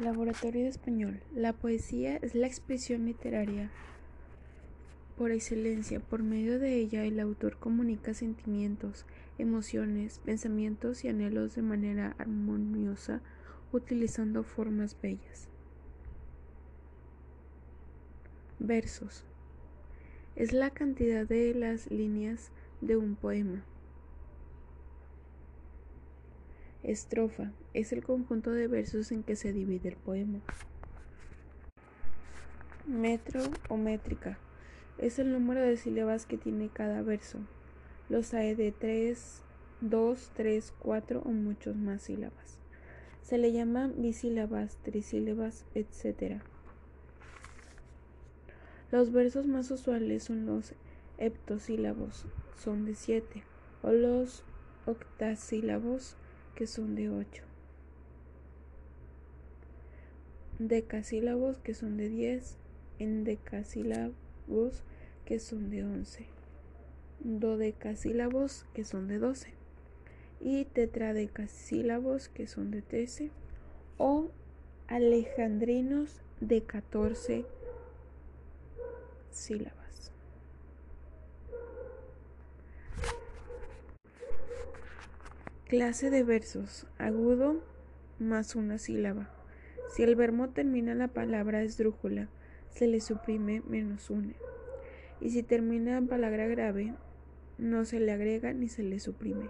Laboratorio de Español. La poesía es la expresión literaria por excelencia. Por medio de ella el autor comunica sentimientos, emociones, pensamientos y anhelos de manera armoniosa utilizando formas bellas. Versos. Es la cantidad de las líneas de un poema. Estrofa es el conjunto de versos en que se divide el poema. Metro o métrica es el número de sílabas que tiene cada verso. Los hay de 3, 2, 3, 4 o muchos más sílabas. Se le llaman bisílabas, trisílabas, etc. Los versos más usuales son los heptosílabos, son de 7, o los octasílabos, que son de 8. Decasílabos que son de 10, endecasílabos que son de 11, dodecasílabos que son de 12 y tetradecasílabos que son de 13 o alejandrinos de 14 sílabas. Clase de versos. Agudo más una sílaba. Si el verbo termina la palabra esdrújula, se le suprime menos una. Y si termina en palabra grave, no se le agrega ni se le suprime.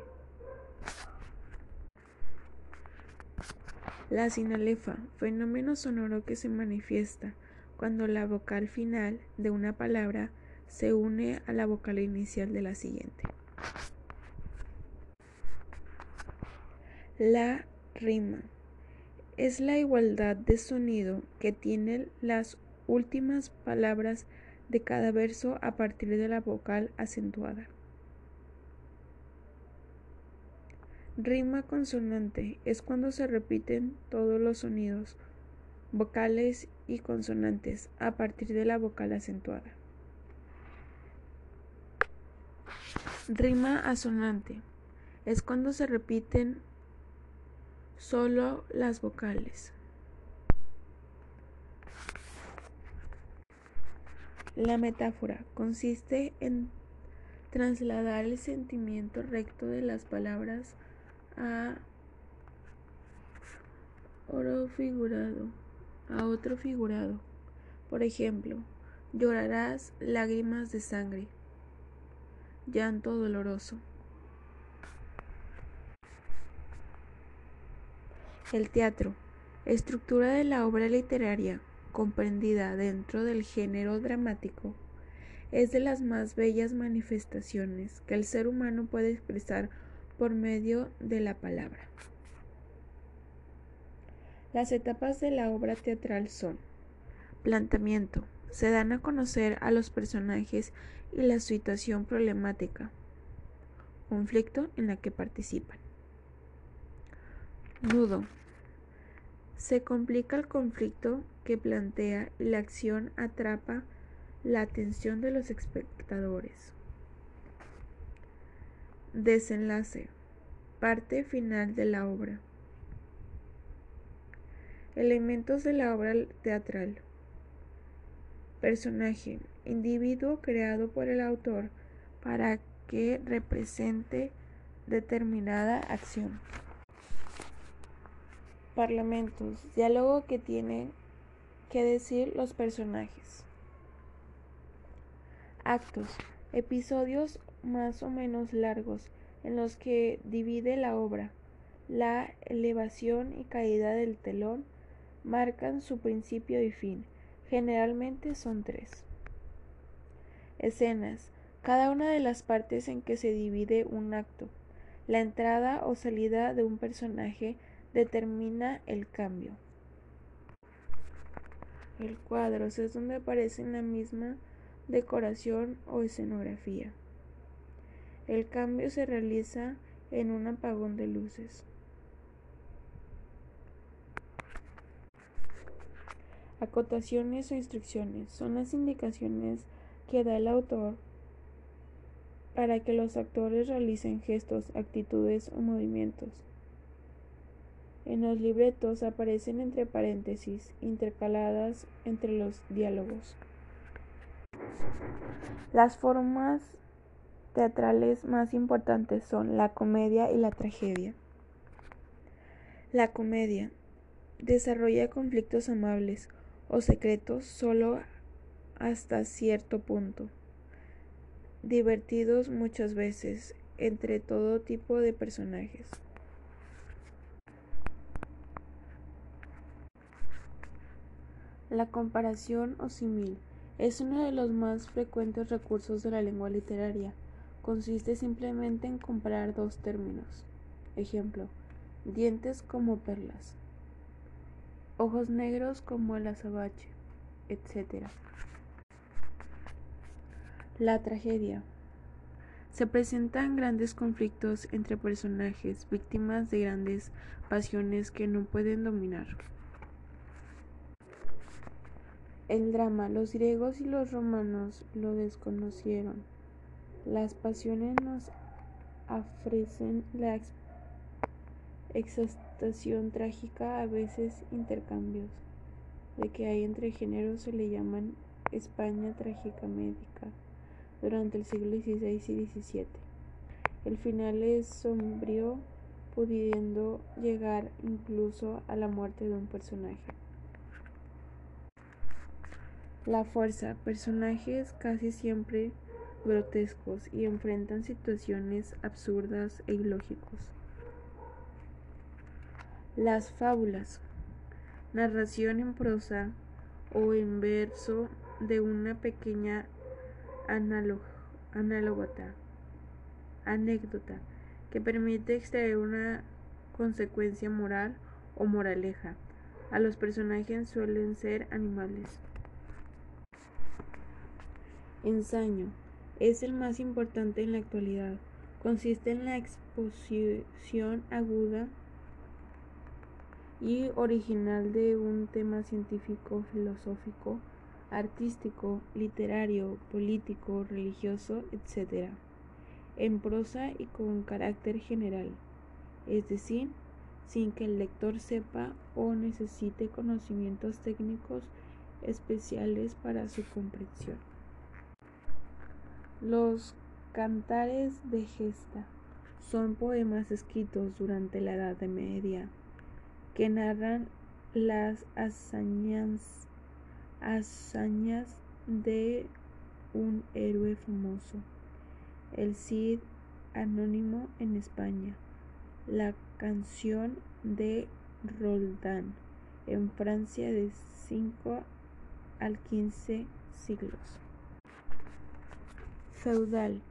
La sinalefa, fenómeno sonoro que se manifiesta cuando la vocal final de una palabra se une a la vocal inicial de la siguiente. La rima es la igualdad de sonido que tienen las últimas palabras de cada verso a partir de la vocal acentuada. Rima consonante es cuando se repiten todos los sonidos vocales y consonantes a partir de la vocal acentuada. Rima asonante es cuando se repiten solo las vocales. La metáfora consiste en trasladar el sentimiento recto de las palabras a oro figurado, a otro figurado. Por ejemplo, llorarás lágrimas de sangre, llanto doloroso. El teatro, estructura de la obra literaria comprendida dentro del género dramático, es de las más bellas manifestaciones que el ser humano puede expresar por medio de la palabra. Las etapas de la obra teatral son planteamiento, se dan a conocer a los personajes y la situación problemática, conflicto en la que participan. Nudo, se complica el conflicto que plantea y la acción atrapa la atención de los espectadores. Desenlace. Parte final de la obra. Elementos de la obra teatral. Personaje. Individuo creado por el autor para que represente determinada acción. Parlamentos, diálogo que tienen que decir los personajes. Actos, episodios más o menos largos en los que divide la obra. La elevación y caída del telón marcan su principio y fin. Generalmente son tres. Escenas, cada una de las partes en que se divide un acto. La entrada o salida de un personaje determina el cambio. El cuadro es donde aparece la misma decoración o escenografía. El cambio se realiza en un apagón de luces. Acotaciones o instrucciones son las indicaciones que da el autor para que los actores realicen gestos, actitudes o movimientos. En los libretos aparecen entre paréntesis, intercaladas entre los diálogos. Las formas teatrales más importantes son la comedia y la tragedia. La comedia desarrolla conflictos amables o secretos solo hasta cierto punto, divertidos muchas veces entre todo tipo de personajes. La comparación o simil es uno de los más frecuentes recursos de la lengua literaria. Consiste simplemente en comparar dos términos. Ejemplo, dientes como perlas, ojos negros como el azabache, etc. La tragedia. Se presentan grandes conflictos entre personajes víctimas de grandes pasiones que no pueden dominar. El drama. Los griegos y los romanos lo desconocieron. Las pasiones nos ofrecen la exaltación trágica, a veces intercambios de que hay entre géneros se le llaman España trágica médica durante el siglo XVI y XVII. El final es sombrío, pudiendo llegar incluso a la muerte de un personaje. La fuerza, personajes casi siempre grotescos y enfrentan situaciones absurdas e ilógicos. Las fábulas, narración en prosa o en verso de una pequeña anécdota que permite extraer una consecuencia moral o moraleja. A los personajes suelen ser animales. Ensayo es el más importante en la actualidad. Consiste en la exposición aguda y original de un tema científico, filosófico, artístico, literario, político, religioso, etc., en prosa y con carácter general, es decir, sin que el lector sepa o necesite conocimientos técnicos especiales para su comprensión. Los cantares de gesta son poemas escritos durante la Edad Media que narran las hazañas, de un héroe famoso, el Cid anónimo en España, la canción de Roldán en Francia de 5 al 15 siglos. Feudal,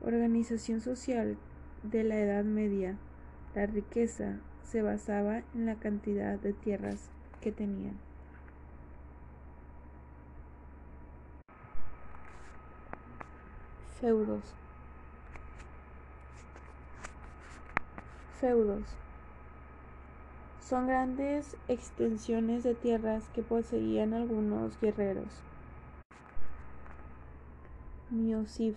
organización social de la Edad Media, la riqueza se basaba en la cantidad de tierras que tenían. Feudos. Feudos. Son grandes extensiones de tierras que poseían algunos guerreros. Miosif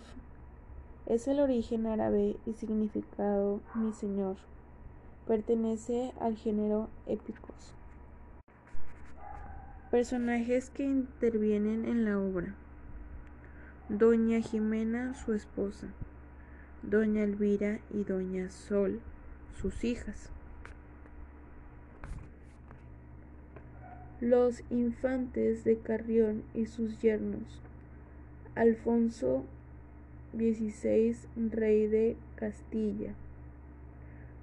es el origen árabe y significado mi señor. Pertenece al género épicos. Personajes que intervienen en la obra. Doña Jimena, su esposa. Doña Elvira y Doña Sol, sus hijas. Los infantes de Carrión y sus yernos. Alfonso XVI, rey de Castilla.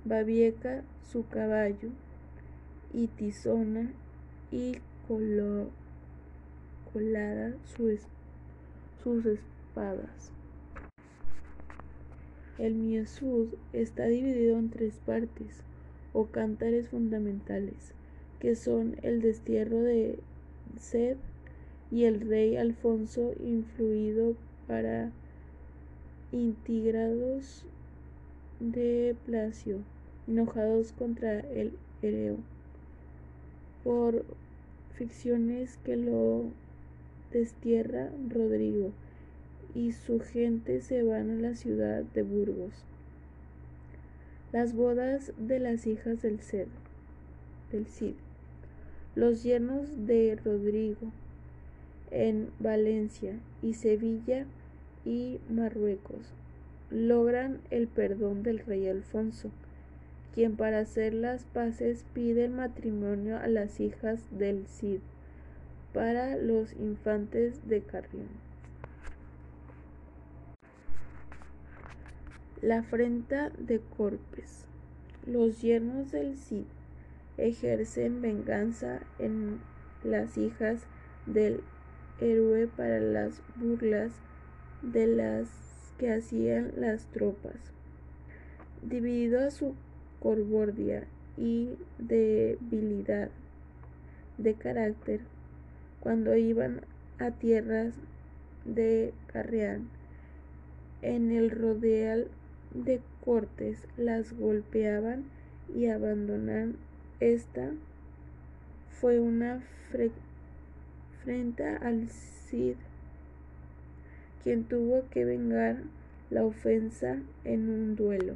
Babieca su caballo, y Tizona y Colada sus espadas. El Miesud está dividido en tres partes o cántares fundamentales, que son el destierro de Sed y el rey Alfonso influido para integrados de Placio enojados contra el Hereo por ficciones que lo destierra Rodrigo y su gente se van a la ciudad de Burgos. Las bodas de las hijas del Ced. del Cid. Los yernos de Rodrigo en Valencia y Sevilla y Marruecos logran el perdón del rey Alfonso, quien para hacer las paces pide el matrimonio a las hijas del Cid para los infantes de Carrión. La afrenta de Corpes. Los yernos del Cid ejercen venganza en las hijas del héroe para las burlas de las que hacían las tropas. Dividido a su corbordia y debilidad de carácter, cuando iban a tierras de Carrián, en el rodeal de Cortes las golpeaban y abandonan. Esta fue una afrenta al Cid, quien tuvo que vengar la ofensa en un duelo.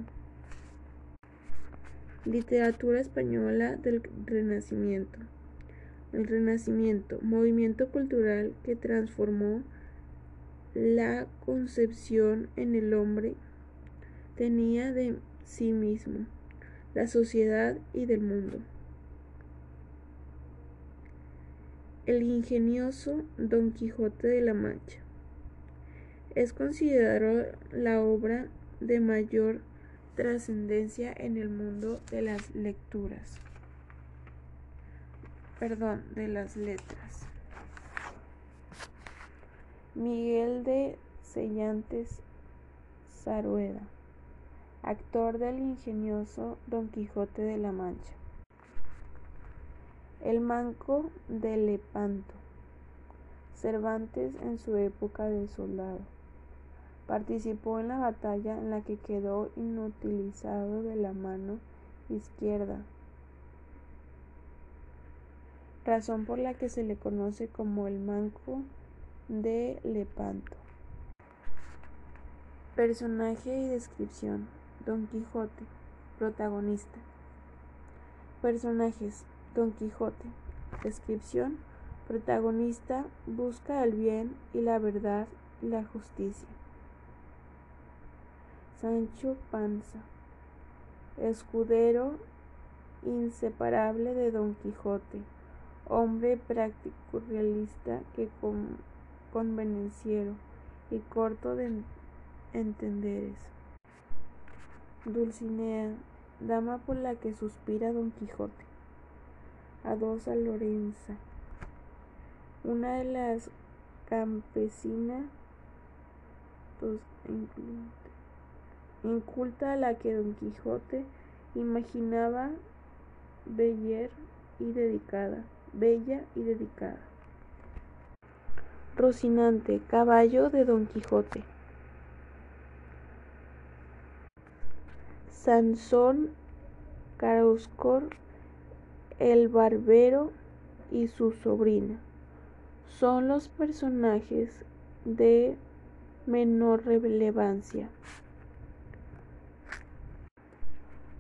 Literatura española del Renacimiento. El Renacimiento, movimiento cultural que transformó la concepción en el hombre tenía de sí mismo, la sociedad y del mundo. El ingenioso Don Quijote de la Mancha es considerado la obra de mayor trascendencia en el mundo de las lecturas. Perdón, de las letras. Miguel de Sellantes Zarueda, actor del ingenioso Don Quijote de la Mancha. El manco de Lepanto. Cervantes en su época de soldado. Participó en la batalla en la que quedó inutilizado de la mano izquierda, razón por la que se le conoce como el manco de Lepanto. Personaje y descripción. Don Quijote, protagonista. Personajes. Don Quijote. Descripción. Protagonista busca el bien y la verdad y la justicia. Sancho Panza, escudero inseparable de Don Quijote, hombre práctico realista que con, y corto de entenderes. Dulcinea, dama por la que suspira Don Quijote. Adosa Lorenza, una de las campesinas pues, inculta a la que Don Quijote imaginaba beller y dedicada, bella y dedicada. Rocinante, caballo de Don Quijote. Sansón Caroscor, el barbero y su sobrina son los personajes de menor relevancia.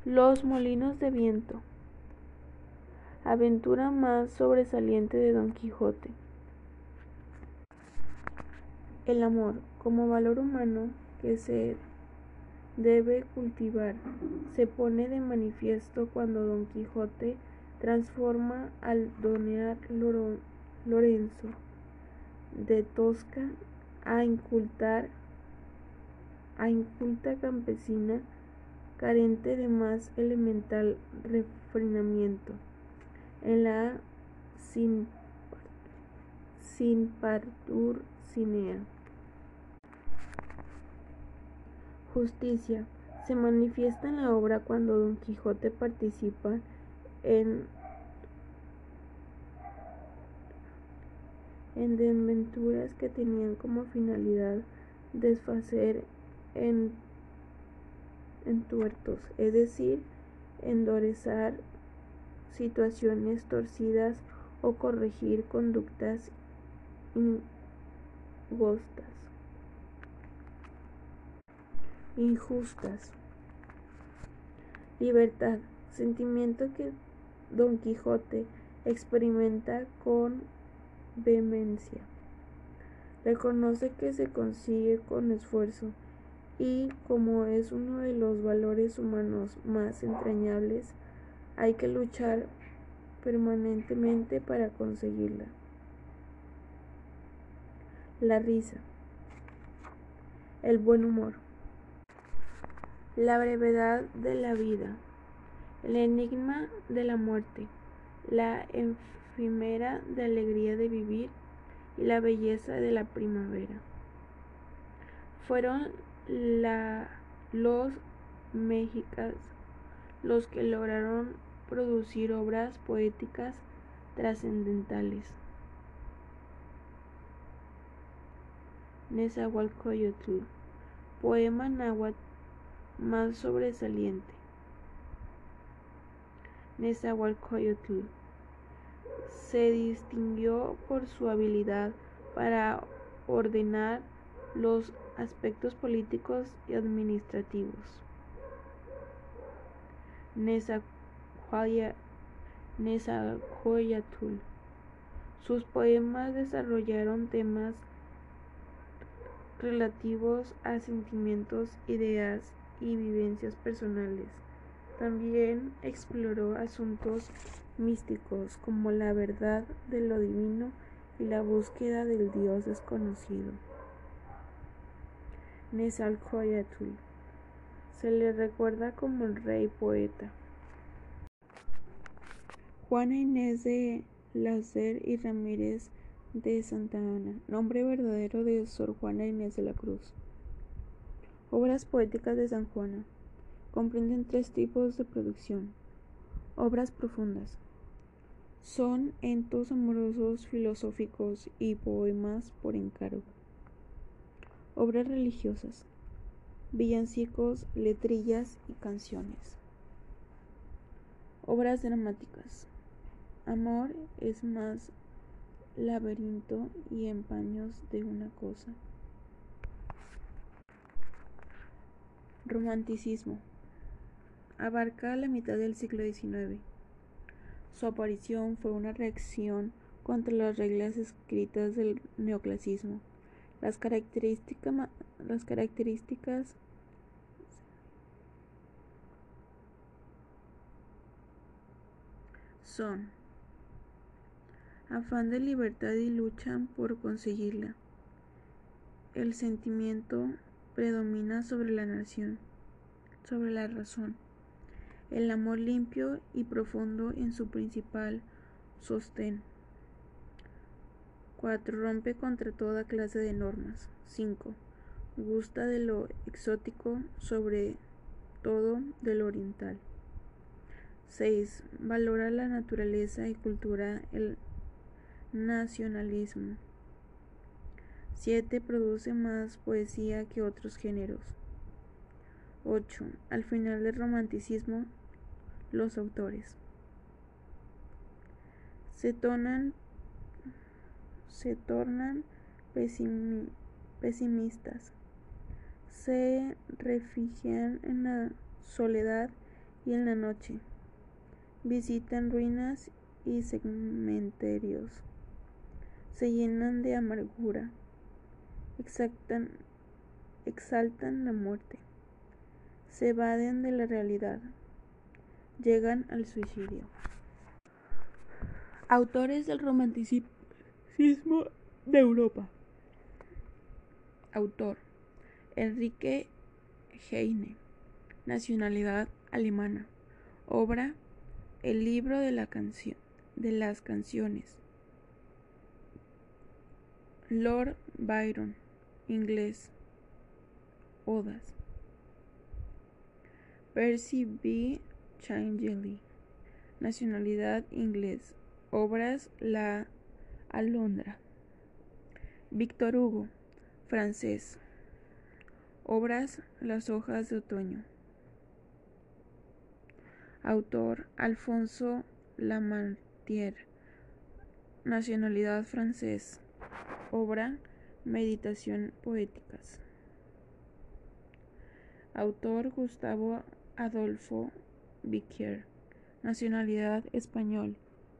Los molinos de viento. Aventura más sobresaliente de Don Quijote. El amor como valor humano que se debe cultivar se pone de manifiesto cuando Don Quijote transforma al donear Lorenzo de Tosca a incultar a inculta campesina carente de más elemental refinamiento. En la sin, sin partur cinea. Justicia se manifiesta en la obra cuando Don Quijote participa en en desventuras que tenían como finalidad desfacer en entuertos, es decir, enderezar situaciones torcidas o corregir conductas ingostas, injustas. Libertad, sentimiento que Don Quijote experimenta con vehemencia. Reconoce que se consigue con esfuerzo y como es uno de los valores humanos más entrañables, hay que luchar permanentemente para conseguirla. La risa. El buen humor. La brevedad de la vida. El enigma de la muerte. La efímera de alegría de vivir y la belleza de la primavera. Fueron los mexicas los que lograron producir obras poéticas trascendentales. Nezahualcóyotl, poema náhuatl más sobresaliente. Nezahualcóyotl se distinguió por su habilidad para ordenar los aspectos políticos y administrativos. Nezahualcóyotl. Sus poemas desarrollaron temas relativos a sentimientos, ideas y vivencias personales. También exploró asuntos místicos como la verdad de lo divino y la búsqueda del Dios desconocido. Nezahualcóyotl se le recuerda como el rey poeta. Juana Inés de Lacer y Ramírez de Santa Ana, nombre verdadero de Sor Juana Inés de la Cruz. Obras poéticas de San Juana. Comprenden tres tipos de producción. Obras profundas. Son entos amorosos, filosóficos y poemas por encargo. Obras religiosas. Villancicos, letrillas y canciones. Obras dramáticas. Amor es más laberinto y empaños de una cosa. Romanticismo. Abarca la mitad del siglo XIX. Su aparición fue una reacción contra las reglas escritas del neoclasismo. Las, características son afán de libertad y lucha por conseguirla. El sentimiento predomina sobre la nación, sobre la razón. El amor limpio y profundo en su principal sostén. 4. Rompe contra toda clase de normas. 5. Gusta de lo exótico, sobre todo de lo oriental. 6. Valora la naturaleza y cultura, el nacionalismo. 7. Produce más poesía que otros géneros. 8. Al final del romanticismo, los autores. Se, se tornan pesimistas, se refugian en la soledad y en la noche, visitan ruinas y cementerios, se llenan de amargura, exaltan, exaltan la muerte. Se evaden de la realidad, llegan al suicidio. Autores del romanticismo de Europa. Autor Enrique Heine. Nacionalidad alemana. Obra El libro de la canción de las canciones. Lord Byron. Inglés. Odas. Percy B. Changely. Nacionalidad inglés. Obras La Alondra. Víctor Hugo. Francés. Obras Las hojas de otoño. Autor Alfonso Lamartier. Nacionalidad francés. Obra Meditación poéticas. Autor Gustavo Adolfo Biquier. Nacionalidad español.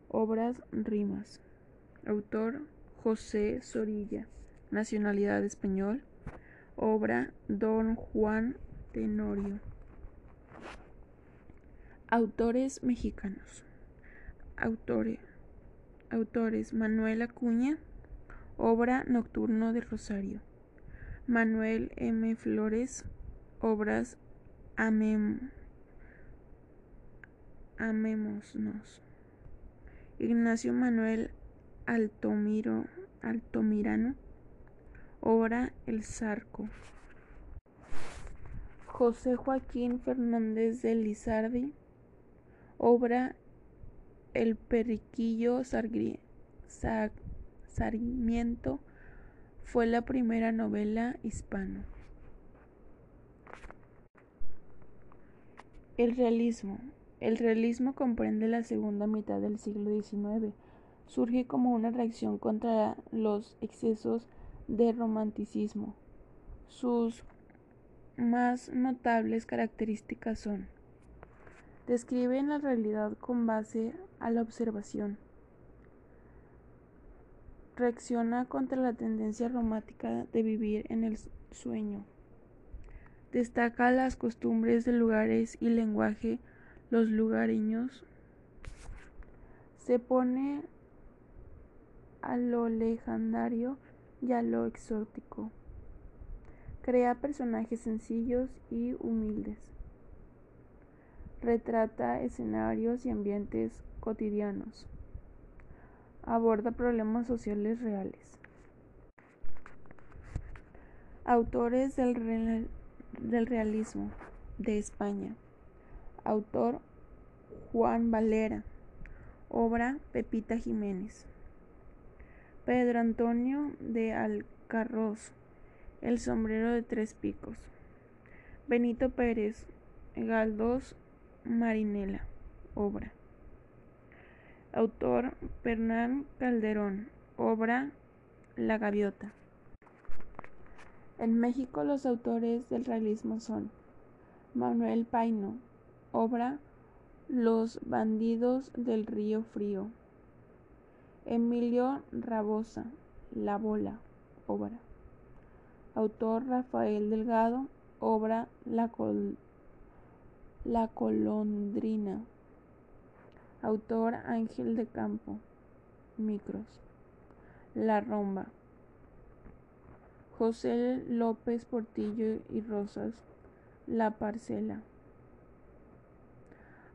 Obras rimas. Autor José Zorilla. Nacionalidad español. Obra Don Juan Tenorio. Autores mexicanos. Autores. Manuel Acuña. Obra Nocturno de Rosario. Manuel M. Flores. Obras Amem. Amémonos. Ignacio Manuel Altomirano. Obra El Zarco. José Joaquín Fernández de Lizardi. Obra El Periquillo Sarmiento. Fue la primera novela hispana. El realismo. El realismo comprende la segunda mitad del siglo XIX. Surge como una reacción contra los excesos de romanticismo. Sus más notables características son describen la realidad con base a la observación. Reacciona contra la tendencia romántica de vivir en el sueño. Destaca las costumbres de lugares y lenguaje los lugareños. Se pone a lo legendario y a lo exótico. Crea personajes sencillos y humildes. Retrata escenarios y ambientes cotidianos. Aborda problemas sociales reales. Autores del realismo de España. Autor Juan Valera. Obra Pepita Jiménez. Pedro Antonio de Alcarroz. El sombrero de tres picos. Benito Pérez. Galdós Marinela. Obra. Autor Pernán Calderón. Obra La Gaviota. En México los autores del realismo son Manuel Paino, obra Los bandidos del río frío. Emilio Rabosa, La bola, obra. Autor Rafael Delgado, obra La, La colondrina. Autor Ángel de Campo, micros. La romba. José López Portillo y Rosas, La Parcela.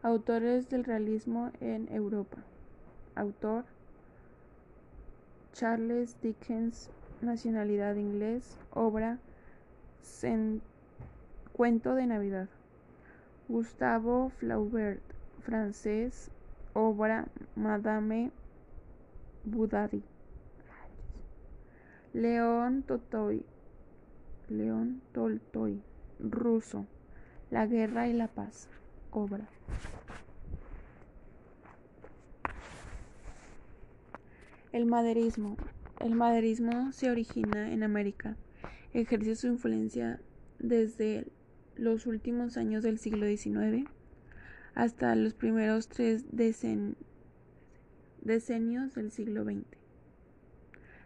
Autores del realismo en Europa. Autor Charles Dickens, nacionalidad inglés, obra Cuento de Navidad. Gustavo Flaubert, francés, obra Madame Bovary. León Tolstoy, León Tolstoy, ruso, La guerra y la paz, obra. El maderismo. El maderismo se origina en América. Ejerce su influencia desde los últimos años del siglo XIX hasta los primeros tres decenios del siglo XX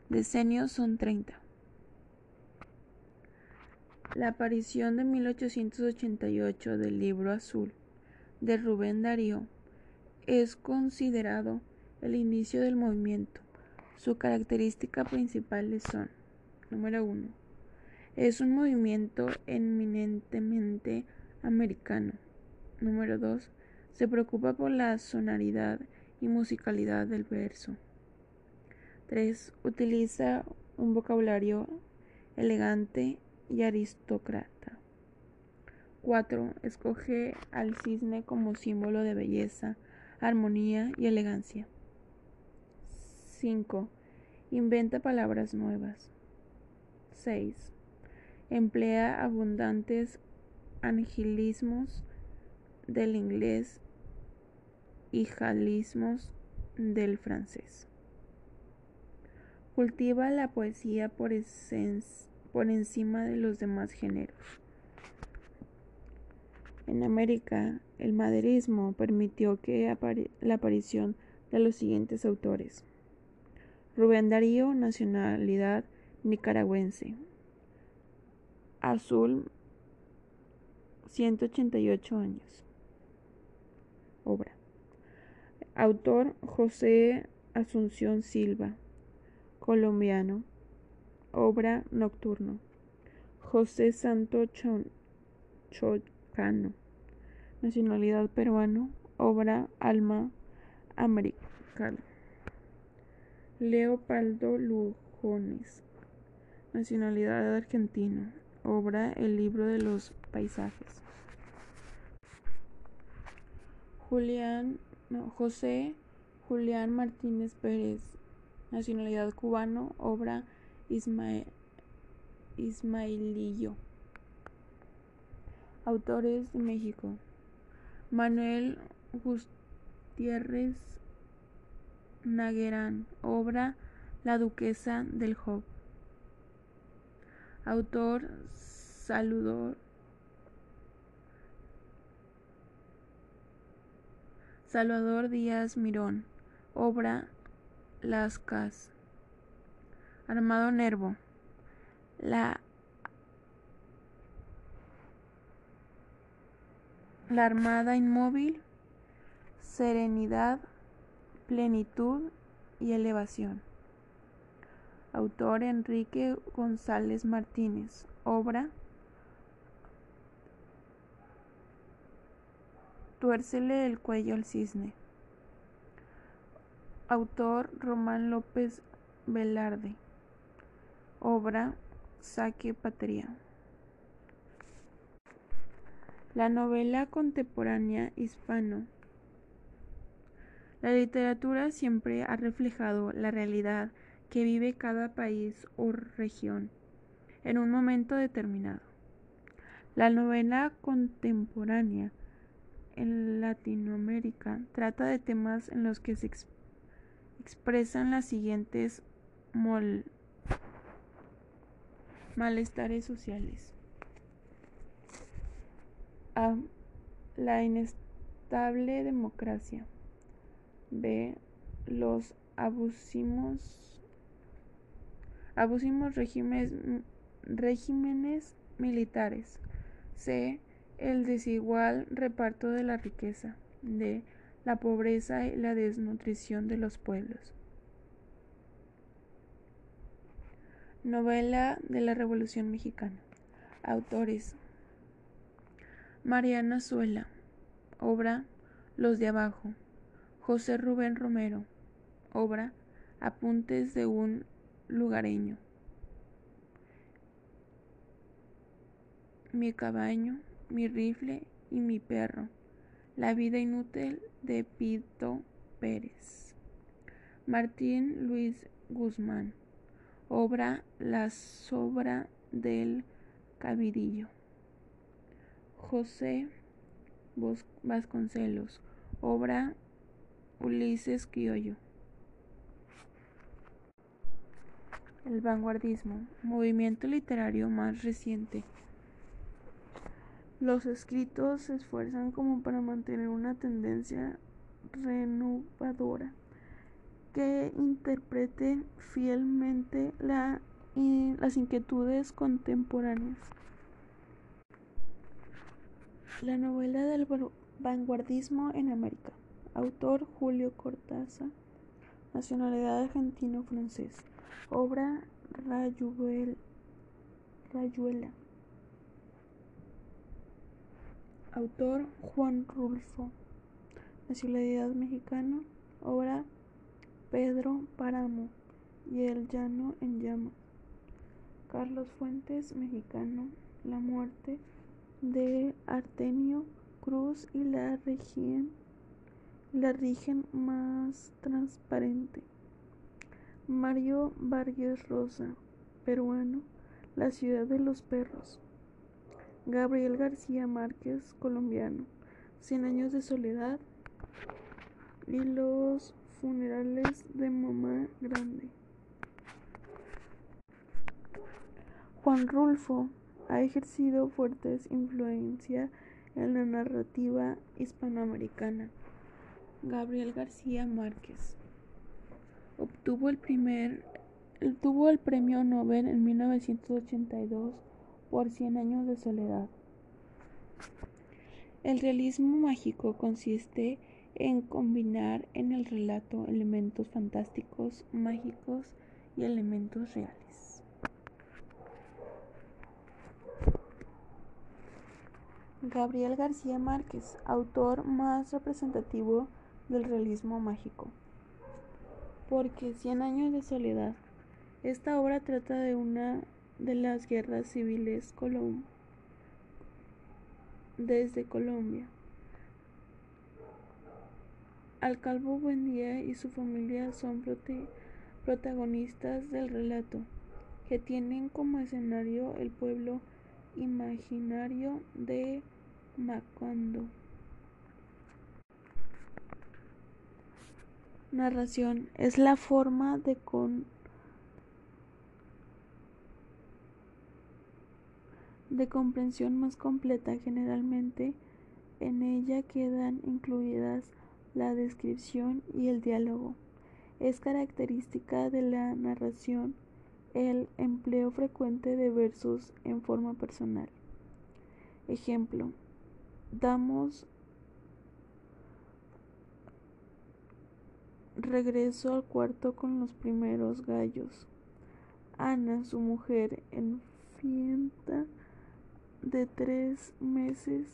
decenios son 30. La aparición de 1888 del libro azul de Rubén Darío es considerado el inicio del movimiento. Su característica principales son, número 1, es un movimiento eminentemente americano. Número 2, se preocupa por la sonoridad y musicalidad del verso. 3. Utiliza un vocabulario elegante y aristócrata. 4. Escoge al cisne como símbolo de belleza, armonía y elegancia. 5. Inventa palabras nuevas. 6. Emplea abundantes angilismos del inglés y jalismos del francés. Cultiva la poesía por, por encima de los demás géneros. En América el maderismo permitió que la aparición de los siguientes autores. Rubén Darío, nacionalidad nicaragüense. Azul, 188 años. Obra. Autor José Asunción Silva, colombiano. Obra Nocturno. José Santo Nacionalidad peruano. Obra Alma Americana. Leopoldo Lujones, nacionalidad argentina. Obra El libro de los paisajes. Julián, José Julián Martínez Pérez, nacionalidad cubano, obra Ismailillo. Autores de México. Manuel Gutiérrez Naguerán, obra La Duquesa del Job. Autor Saludor Salvador Díaz Mirón, obra Las Cas. Armado Nervo. La, la Armada Inmóvil, Serenidad, Plenitud y Elevación. Autor Enrique González Martínez. Obra Tuércele el cuello al cisne. Autor Román López Velarde. Obra Saque Patria. La novela contemporánea hispano. La literatura siempre ha reflejado la realidad que vive cada país o región en un momento determinado. La novela contemporánea en Latinoamérica trata de temas en los que se expresan las siguientes malestares sociales. A. La inestable democracia. B. Los abusivos, abusivos regímenes, regímenes militares. C el desigual reparto de la riqueza, de la pobreza y la desnutrición de los pueblos. Novela de la Revolución Mexicana. Autores. Mariana Suela. Obra Los de Abajo. José Rubén Romero. Obra Apuntes de un lugareño. Mi cabaño mi rifle y mi perro. La vida inútil de Pito Pérez. Martín Luis Guzmán. Obra La sobra del cabidillo. José Vasconcelos. Obra Ulises Criollo. El vanguardismo, movimiento literario más reciente los escritos se esfuerzan como para mantener una tendencia renovadora que interprete fielmente la, las inquietudes contemporáneas. La novela del vanguardismo en América. Autor Julio Cortázar. Nacionalidad argentino-francés. Obra Rayuela. Autor Juan Rulfo. Nacionalidad mexicana. Obra Pedro Páramo y El Llano en Llamas. Carlos Fuentes, mexicano. La muerte de Artemio Cruz y la región, la rigen más transparente. Mario Vargas Rosa, peruano. La ciudad de los perros. Gabriel García Márquez, colombiano, Cien años de soledad y los funerales de mamá grande. Juan Rulfo ha ejercido fuertes influencia en la narrativa hispanoamericana. Gabriel García Márquez obtuvo el primer tuvo el premio Nobel en 1982 por Cien años de soledad. El realismo mágico consiste en combinar en el relato elementos fantásticos, mágicos y elementos reales. Gabriel García Márquez, autor más representativo del realismo mágico. Porque Cien años de soledad. Esta obra trata de una de las guerras civiles colombianas desde Colombia. Al Calvo Buendía y su familia son protagonistas del relato, que tienen como escenario el pueblo imaginario de Macondo. Narración es la forma de con de comprensión más completa. Generalmente en ella quedan incluidas la descripción y el diálogo. Es característica de la narración el empleo frecuente de versos en forma personal. Ejemplo, damos regreso al cuarto con los primeros gallos. Ana, su mujer, enfienta de tres meses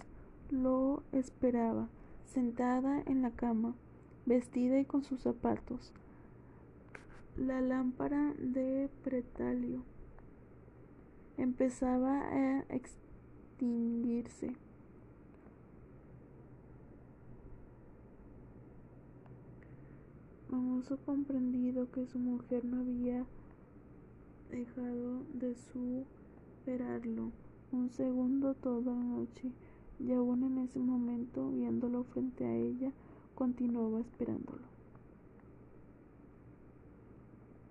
lo esperaba, sentada en la cama, vestida y con sus zapatos. La lámpara de pretalio empezaba a extinguirse. Mamoso comprendido que su mujer no había dejado de superarlo un segundo toda la noche, y aún en ese momento, viéndolo frente a ella, continuaba esperándolo.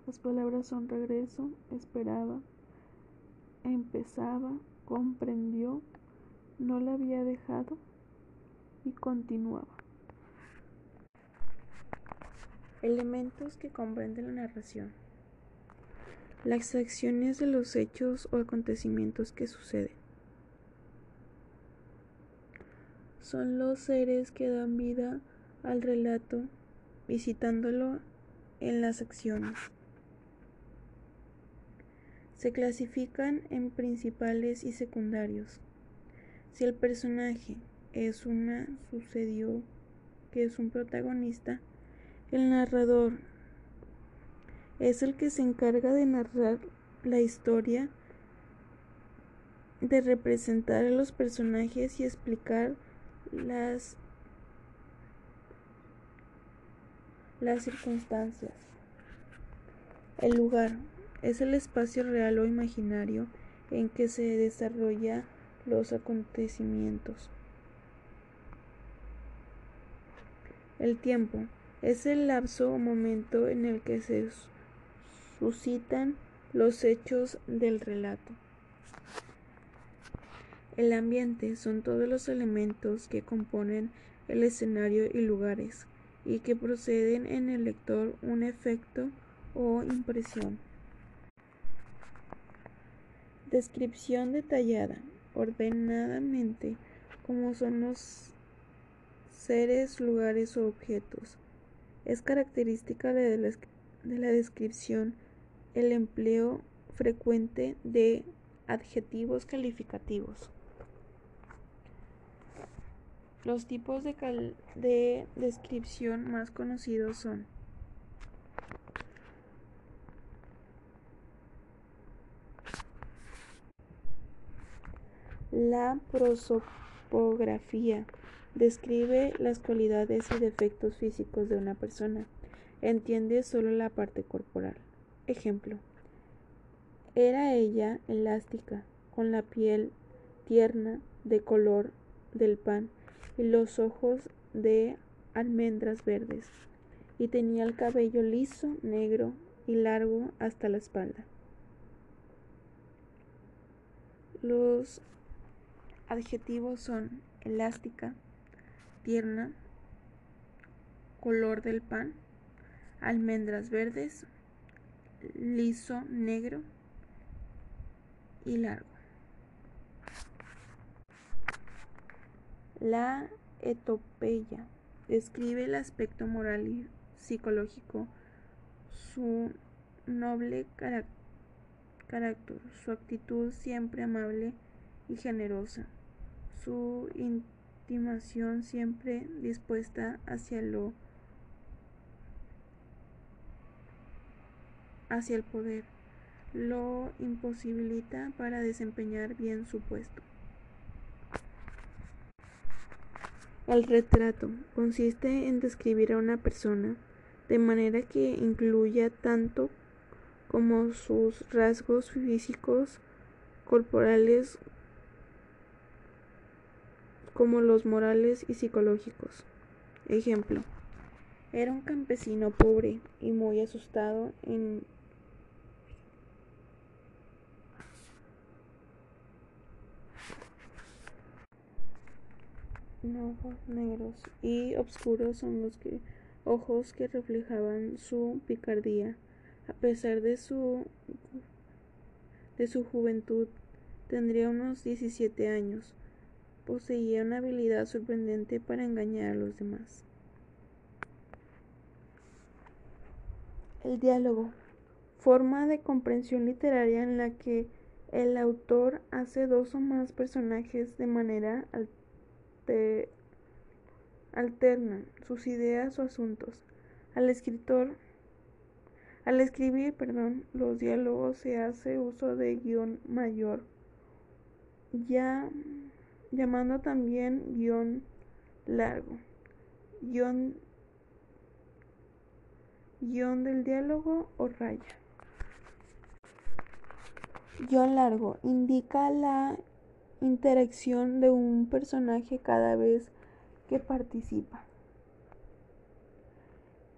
Las palabras son regreso, esperaba, empezaba, comprendió, no la había dejado y continuaba. Elementos que comprenden la narración. Las acciones de los hechos o acontecimientos que suceden. Son los seres que dan vida al relato, visitándolo en las acciones. Se clasifican en principales y secundarios. Si el personaje es una sucedió que es un protagonista, el narrador es el que se encarga de narrar la historia, de representar a los personajes y explicar las, las circunstancias. El lugar es el espacio real o imaginario en que se desarrolla los acontecimientos. El tiempo es el lapso o momento en el que se suscitan los hechos del relato. El ambiente son todos los elementos que componen el escenario y lugares y que proceden en el lector un efecto o impresión. Descripción detallada, ordenadamente, como son los seres, lugares o objetos. Es característica de la, de la descripción el empleo frecuente de adjetivos calificativos. Los tipos de, descripción más conocidos son la prosopografía. Describe las cualidades y defectos físicos de una persona. Entiende solo la parte corporal. Ejemplo. Era ella elástica, con la piel tierna de color del pan y los ojos de almendras verdes, y tenía el cabello liso, negro y largo hasta la espalda. Los adjetivos son elástica, tierna, color del pan, almendras verdes, liso negro y largo. La etopeya describe el aspecto moral y psicológico, su noble carácter, su actitud siempre amable y generosa, su intimación siempre dispuesta hacia lo hacia el poder, lo imposibilita para desempeñar bien su puesto. El retrato consiste en describir a una persona de manera que incluya tanto como sus rasgos físicos, corporales, como los morales y psicológicos. Ejemplo, era un campesino pobre y muy asustado en ojos negros y oscuros son los que, ojos que reflejaban su picardía. A pesar de su, de su juventud, tendría unos 17 años. Poseía una habilidad sorprendente para engañar a los demás. El diálogo. Forma de comprensión literaria en la que el autor hace dos o más personajes de manera alterna alternan sus ideas o asuntos. Al escritor al escribir, perdón, los diálogos se hace uso de guion mayor, ya llamando también guion largo, guion, guion del diálogo o raya. Guión largo indica la interacción de un personaje cada vez que participa.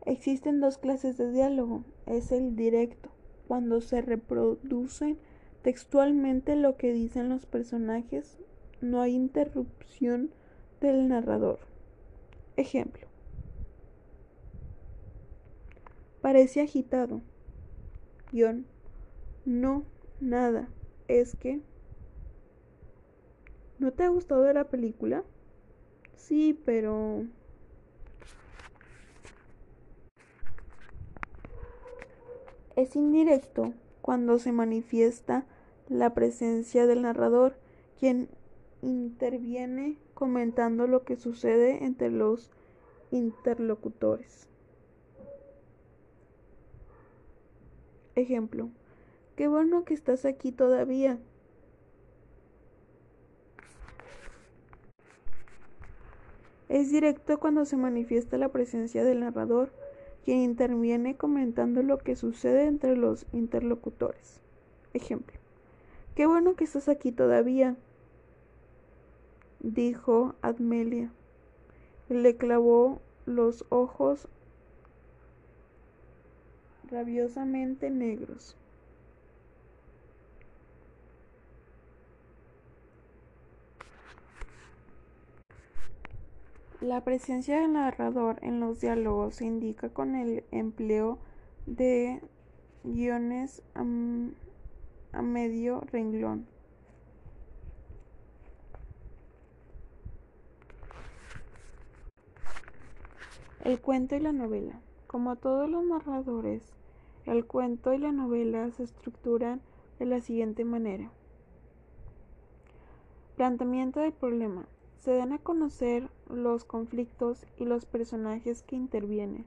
Existen dos clases de diálogo. Es el directo, cuando se reproduce textualmente lo que dicen los personajes, no hay interrupción del narrador. Ejemplo. Parece agitado. Guión. No, nada. Es que... ¿No te ha gustado la película? Sí, pero... Es indirecto cuando se manifiesta la presencia del narrador, quien interviene comentando lo que sucede entre los interlocutores. Ejemplo, qué bueno que estás aquí todavía. Es directo cuando se manifiesta la presencia del narrador, quien interviene comentando lo que sucede entre los interlocutores. Ejemplo. Qué bueno que estás aquí todavía, dijo Admelia. Le clavó los ojos rabiosamente negros. La presencia del narrador en los diálogos se indica con el empleo de guiones a, medio renglón. El cuento y la novela. Como todos los narradores, el cuento y la novela se estructuran de la siguiente manera. Planteamiento del problema se dan a conocer los conflictos y los personajes que intervienen,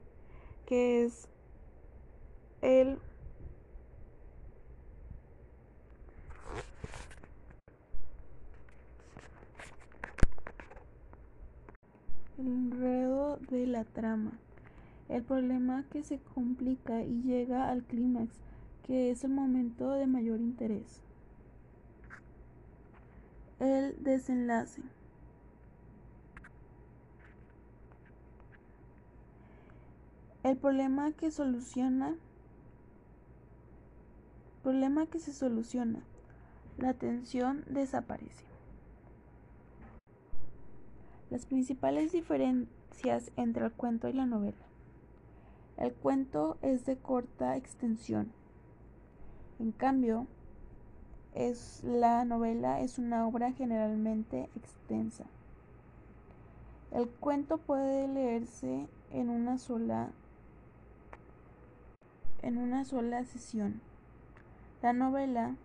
que es el enredo de la trama, el problema que se complica y llega al clímax, que es el momento de mayor interés. El desenlace. El problema que soluciona problema que se soluciona. La tensión desaparece. Las principales diferencias entre el cuento y la novela. El cuento es de corta extensión. En cambio, es, la novela es una obra generalmente extensa. El cuento puede leerse en una sola en una sola sesión. La novela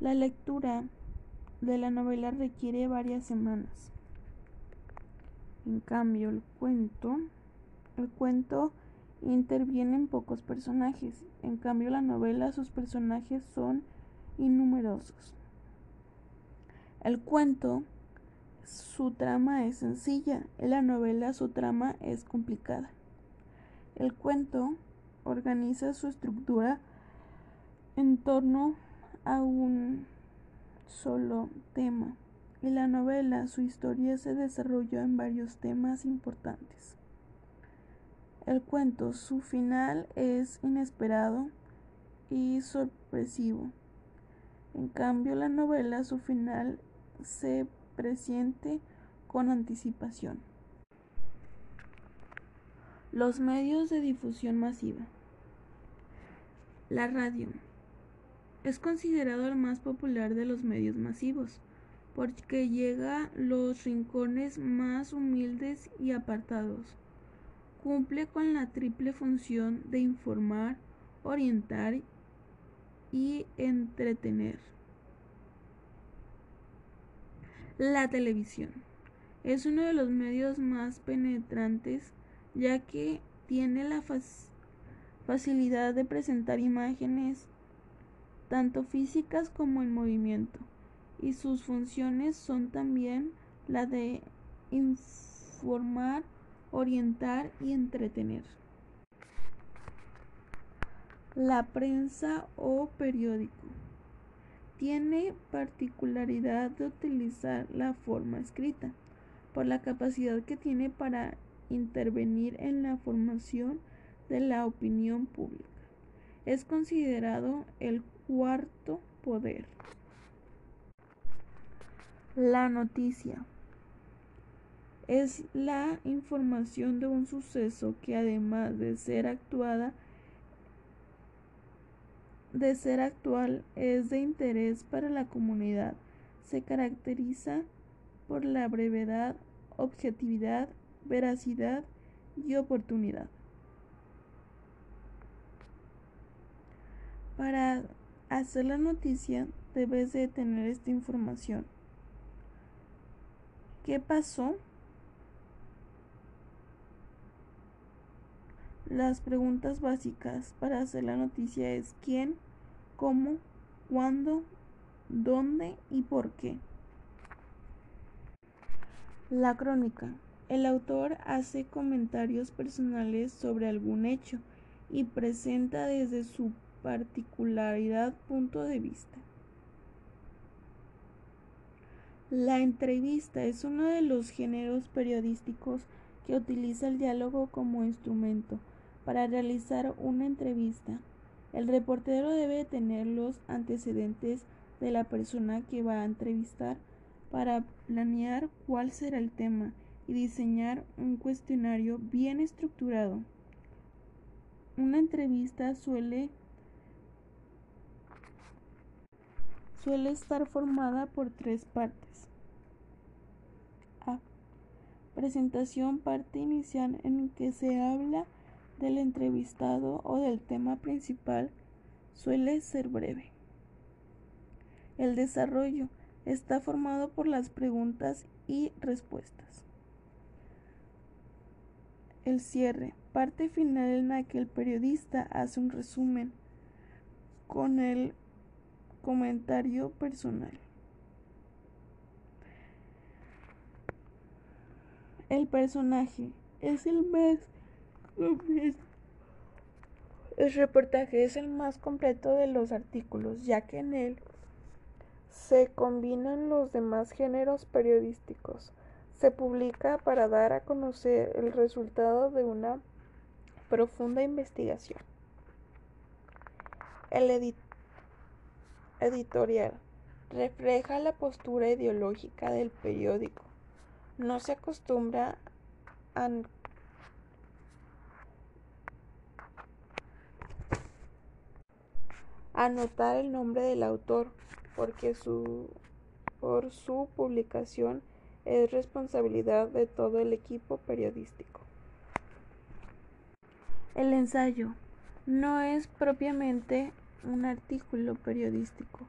La lectura de la novela requiere varias semanas. En cambio, el cuento el cuento interviene en pocos personajes. En cambio, la novela sus personajes son innumerosos. El cuento, su trama es sencilla, en la novela su trama es complicada. El cuento organiza su estructura en torno a un solo tema. En la novela su historia se desarrolló en varios temas importantes. El cuento, su final es inesperado y sorpresivo. En cambio, la novela, su final se presiente con anticipación. Los medios de difusión masiva. La radio es considerado el más popular de los medios masivos porque llega a los rincones más humildes y apartados. Cumple con la triple función de informar, orientar y entretener. La televisión es uno de los medios más penetrantes ya que tiene la facilidad de presentar imágenes tanto físicas como en movimiento y sus funciones son también la de informar, orientar y entretener. La prensa o periódico tiene particularidad de utilizar la forma escrita por la capacidad que tiene para intervenir en la formación de la opinión pública. Es considerado el cuarto poder. La noticia es la información de un suceso que además de ser actuada de ser actual es de interés para la comunidad. Se caracteriza por la brevedad, objetividad, veracidad y oportunidad. Para hacer la noticia debes de tener esta información. ¿Qué pasó? Las preguntas básicas para hacer la noticia es quién, cómo, cuándo, dónde y por qué. La crónica. El autor hace comentarios personales sobre algún hecho y presenta desde su particularidad punto de vista. La entrevista es uno de los géneros periodísticos que utiliza el diálogo como instrumento para realizar una entrevista. El reportero debe tener los antecedentes de la persona que va a entrevistar para planear cuál será el tema y diseñar un cuestionario bien estructurado. Una entrevista suele suele estar formada por tres partes. A. Presentación parte inicial en que se habla del entrevistado o del tema principal suele ser breve. El desarrollo está formado por las preguntas y respuestas. El cierre, parte final en la que el periodista hace un resumen con el comentario personal. El personaje es el más el reportaje es el más completo de los artículos, ya que en él se combinan los demás géneros periodísticos. Se publica para dar a conocer el resultado de una profunda investigación. El editorial refleja la postura ideológica del periódico. No se acostumbra a anotar el nombre del autor porque su, por su publicación es responsabilidad de todo el equipo periodístico. El ensayo no es propiamente un artículo periodístico.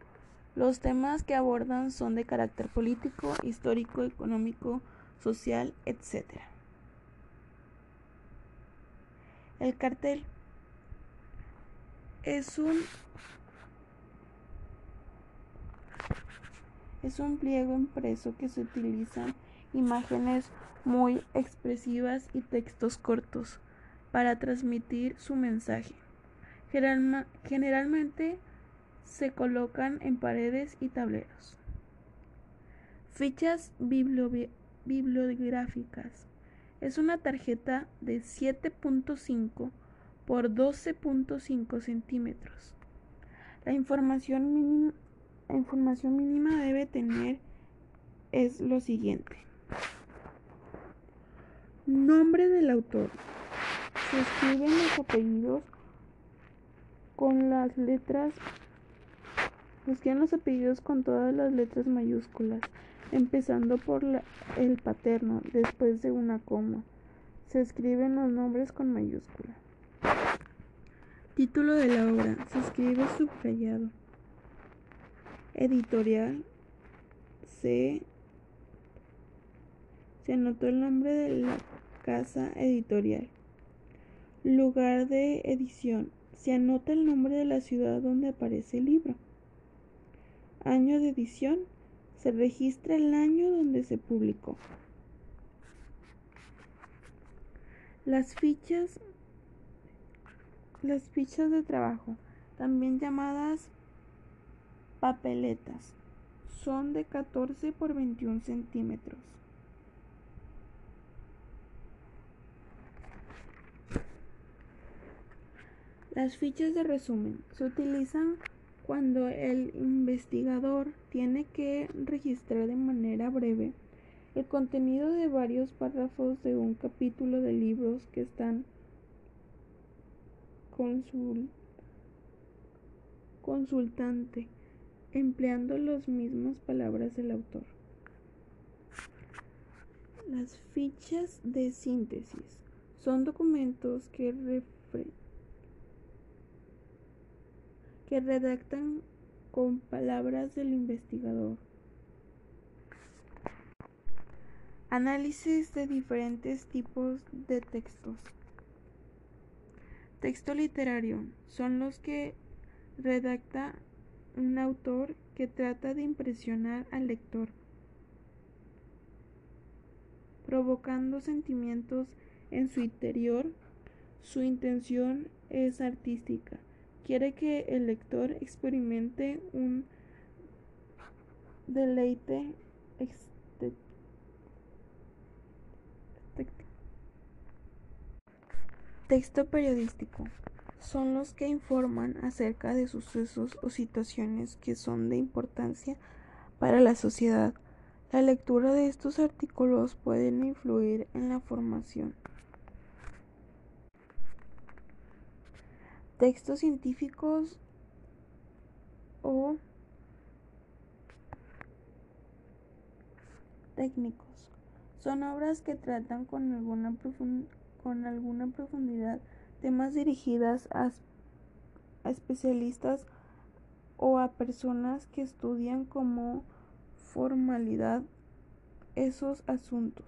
Los temas que abordan son de carácter político, histórico, económico, social, etc. El cartel es un es un pliego impreso que se utilizan imágenes muy expresivas y textos cortos para transmitir su mensaje. Generalmente se colocan en paredes y tableros. Fichas bibliográficas. Es una tarjeta de 7.5 por 12.5 centímetros. La información, mínima, la información mínima debe tener es lo siguiente. Nombre del autor. Se escriben los apellidos con las letras se escriben los apellidos con todas las letras mayúsculas, empezando por el paterno, después de una coma. Se escriben los nombres con mayúscula. Título de la obra. Se escribe subrayado. Editorial. Se, se anotó el nombre de la casa editorial. Lugar de edición. Se anota el nombre de la ciudad donde aparece el libro. Año de edición. Se registra el año donde se publicó. Las fichas las fichas de trabajo, también llamadas papeletas, son de 14 por 21 centímetros. Las fichas de resumen se utilizan cuando el investigador tiene que registrar de manera breve el contenido de varios párrafos de un capítulo de libros que están consultante, empleando las mismas palabras del autor. Las fichas de síntesis son documentos que, que redactan con palabras del investigador. Análisis de diferentes tipos de textos. Texto literario son los que redacta un autor que trata de impresionar al lector, provocando sentimientos en su interior. Su intención es artística. Quiere que el lector experimente un deleite Texto periodístico. Son los que informan acerca de sucesos o situaciones que son de importancia para la sociedad. La lectura de estos artículos pueden influir en la formación. Textos científicos o técnicos. Son obras que tratan con alguna con alguna profundidad temas dirigidas a, especialistas o a personas que estudian como formalidad esos asuntos.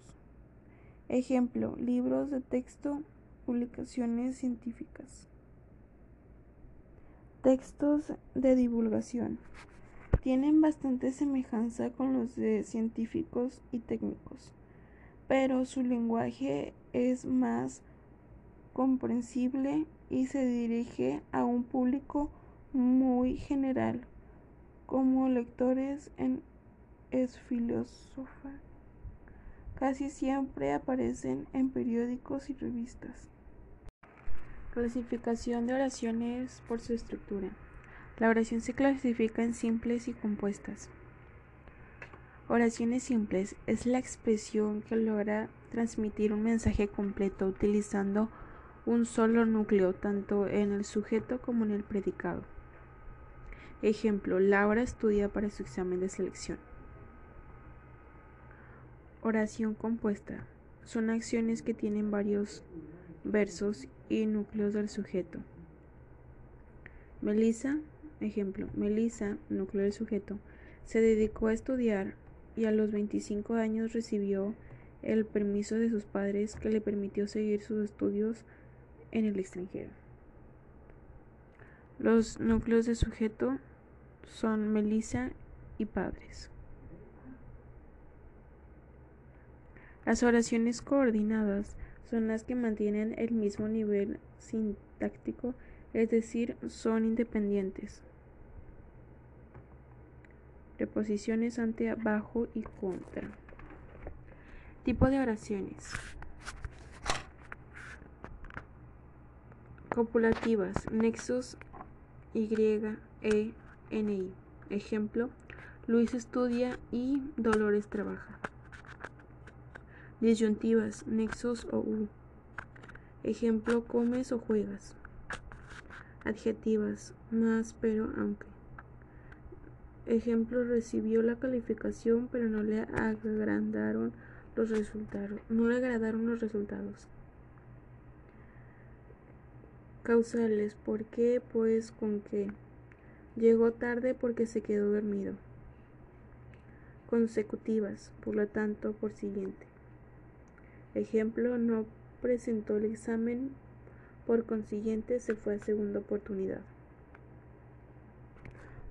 Ejemplo, libros de texto, publicaciones científicas. Textos de divulgación. Tienen bastante semejanza con los de científicos y técnicos pero su lenguaje es más comprensible y se dirige a un público muy general, como lectores en es filósofa. Casi siempre aparecen en periódicos y revistas. Clasificación de oraciones por su estructura. La oración se clasifica en simples y compuestas. Oraciones simples es la expresión que logra transmitir un mensaje completo utilizando un solo núcleo tanto en el sujeto como en el predicado. Ejemplo, Laura estudia para su examen de selección. Oración compuesta. Son acciones que tienen varios versos y núcleos del sujeto. Melissa, ejemplo, Melissa, núcleo del sujeto, se dedicó a estudiar y a los 25 años recibió el permiso de sus padres que le permitió seguir sus estudios en el extranjero. Los núcleos de sujeto son Melissa y padres. Las oraciones coordinadas son las que mantienen el mismo nivel sintáctico, es decir, son independientes. Preposiciones ante, abajo y contra. Tipo de oraciones. Copulativas, nexos Y, E, N, I. Ejemplo, Luis estudia y Dolores trabaja. Disyuntivas, nexos o U. Ejemplo, comes o juegas. Adjetivas, más, pero, aunque. Ejemplo, recibió la calificación, pero no le agradaron los resultados. No le agradaron los resultados. Causales, ¿por qué? Pues con qué. Llegó tarde porque se quedó dormido. Consecutivas, por lo tanto, por siguiente. Ejemplo, no presentó el examen, por consiguiente se fue a segunda oportunidad.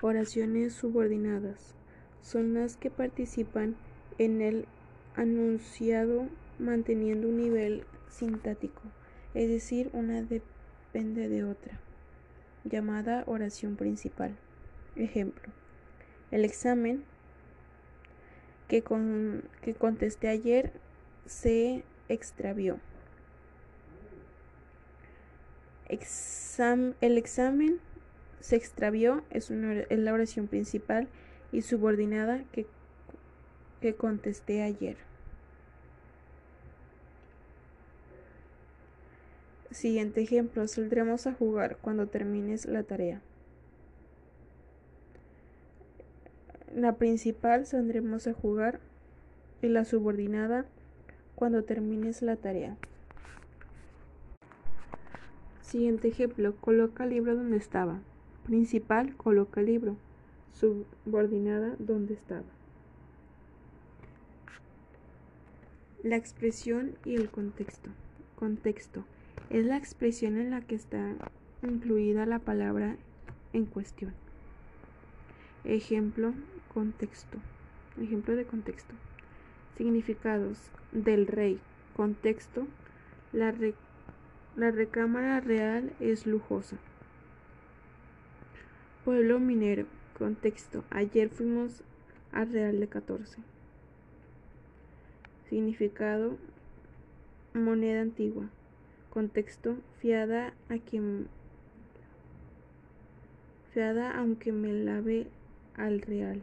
Oraciones subordinadas son las que participan en el anunciado manteniendo un nivel sintático, es decir, una depende de otra, llamada oración principal. Ejemplo, el examen que, que contesté ayer se extravió. el examen se extravió es, la oración principal y subordinada que, que contesté ayer. Siguiente ejemplo, saldremos a jugar cuando termines la tarea. La principal saldremos a jugar y la subordinada cuando termines la tarea. Siguiente ejemplo, coloca el libro donde estaba. Principal, coloca el libro. Subordinada, donde estaba. La expresión y el contexto. Contexto. Es la expresión en la que está incluida la palabra en cuestión. Ejemplo, contexto. Ejemplo de contexto. Significados del rey. Contexto. La, la recámara real es lujosa. Pueblo minero. Contexto. Ayer fuimos al Real de 14. Significado. Moneda antigua. Contexto. Fiada a quien. Fiada aunque me lave al real.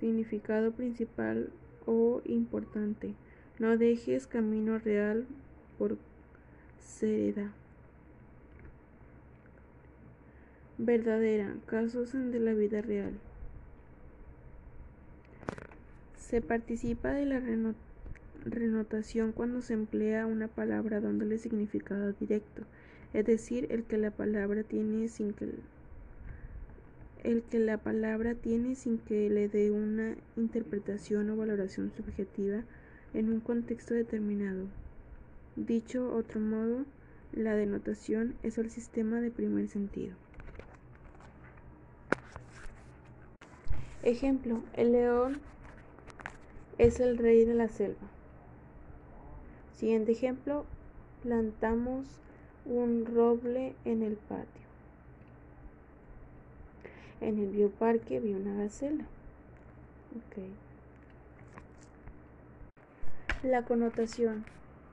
Significado principal o importante. No dejes camino real por seriedad. Verdadera. Casos de la vida real. Se participa de la renotación cuando se emplea una palabra dándole significado directo, es decir, el que la palabra tiene sin que el que la palabra tiene sin que le dé una interpretación o valoración subjetiva en un contexto determinado. Dicho otro modo, la denotación es el sistema de primer sentido. Ejemplo, el león es el rey de la selva. Siguiente ejemplo, plantamos un roble en el patio. En el bioparque vi una gacela. La connotación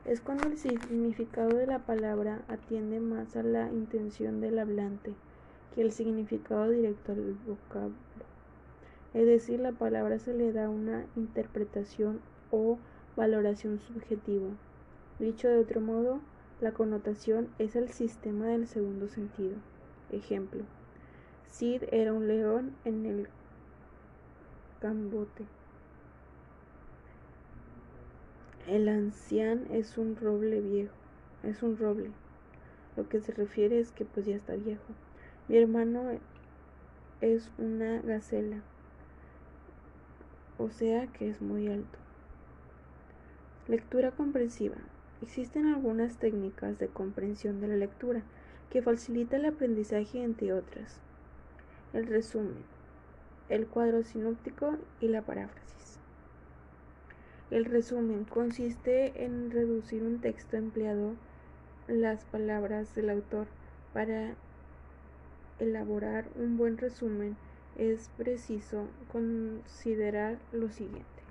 es cuando el significado de la palabra atiende más a la intención del hablante que el significado directo del vocablo. es decir, la palabra se le da una interpretación o valoración subjetiva. Dicho de otro modo, la connotación es el sistema del segundo sentido. Ejemplo, Cid era un león en el cambote. El ancián es un roble viejo, es un roble. Lo que se refiere es que pues ya está viejo. Mi hermano es una gacela, o sea que es muy alto. Lectura comprensiva. Existen algunas técnicas de comprensión de la lectura que facilita el aprendizaje entre otras. El resumen, el cuadro sinóptico y la paráfrasis. El resumen consiste en reducir un texto empleado las palabras del autor para elaborar un buen resumen es preciso considerar lo siguiente.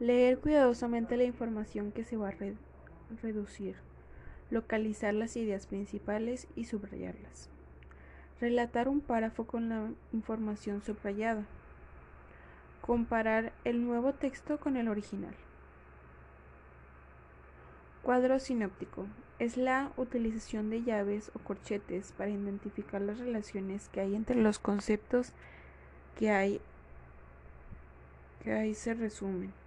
Leer cuidadosamente la información que se va a reducir, localizar las ideas principales y subrayarlas. Relatar un párrafo con la información subrayada. Comparar el nuevo texto con el original. Cuadro sinóptico es la utilización de llaves o corchetes para identificar las relaciones que hay entre los conceptos que hay que ahí se resumen.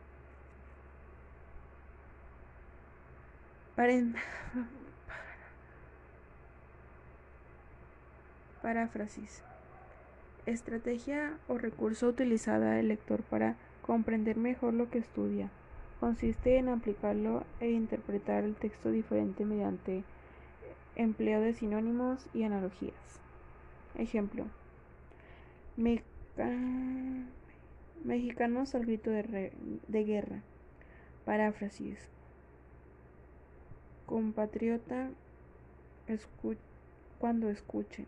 Paráfrasis. Estrategia o recurso utilizada el lector para comprender mejor lo que estudia consiste en aplicarlo e interpretar el texto diferente mediante empleo de sinónimos y analogías. Ejemplo. mexicanos al grito de, de guerra. Paráfrasis. Compatriota cuando escuche.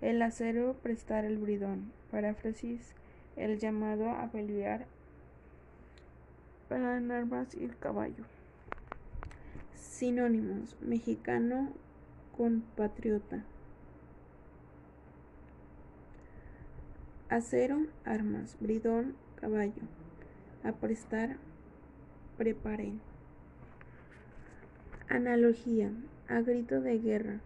El acero prestar el bridón. Paráfrasis. El llamado a pelear para armas y el caballo. Sinónimos: mexicano, compatriota. Acero, armas, bridón, caballo. Aprestar, preparen. Analogía: a grito de guerra,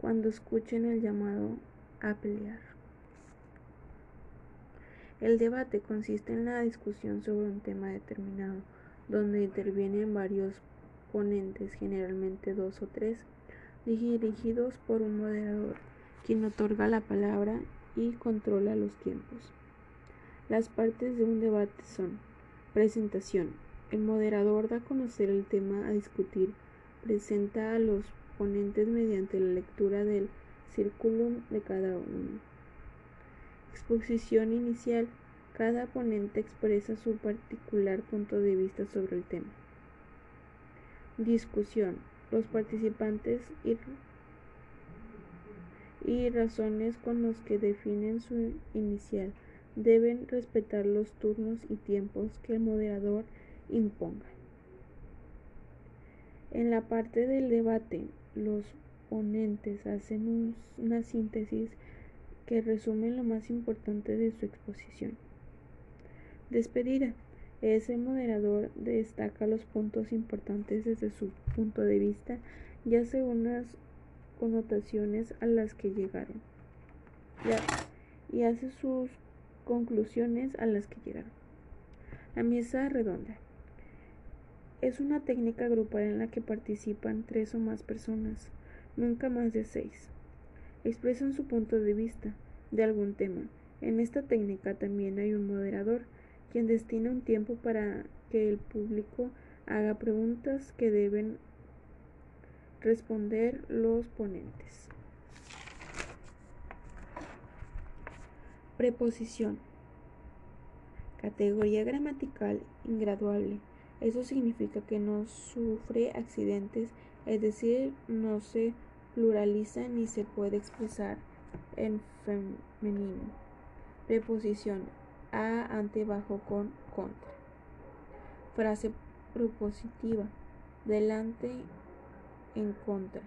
cuando escuchen el llamado a pelear. El debate consiste en la discusión sobre un tema determinado, donde intervienen varios ponentes, generalmente dos o tres, dirigidos por un moderador, quien otorga la palabra y controla los tiempos. Las partes de un debate son presentación. El moderador da a conocer el tema a discutir, presenta a los ponentes mediante la lectura del círculo de cada uno. Exposición inicial. Cada ponente expresa su particular punto de vista sobre el tema. Discusión. Los participantes y, y razones con los que definen su inicial deben respetar los turnos y tiempos que el moderador imponga. En la parte del debate, los ponentes hacen una síntesis que resumen lo más importante de su exposición. Despedida. Ese moderador destaca los puntos importantes desde su punto de vista y hace unas connotaciones a las que llegaron. Y hace sus conclusiones a las que llegaron. La mesa redonda. Es una técnica grupal en la que participan tres o más personas, nunca más de seis expresan su punto de vista de algún tema. En esta técnica también hay un moderador, quien destina un tiempo para que el público haga preguntas que deben responder los ponentes. Preposición. Categoría gramatical ingraduable. Eso significa que no sufre accidentes, es decir, no se pluraliza ni se puede expresar en femenino. Preposición a, ante, bajo, con, contra. Frase propositiva. Delante, en contra.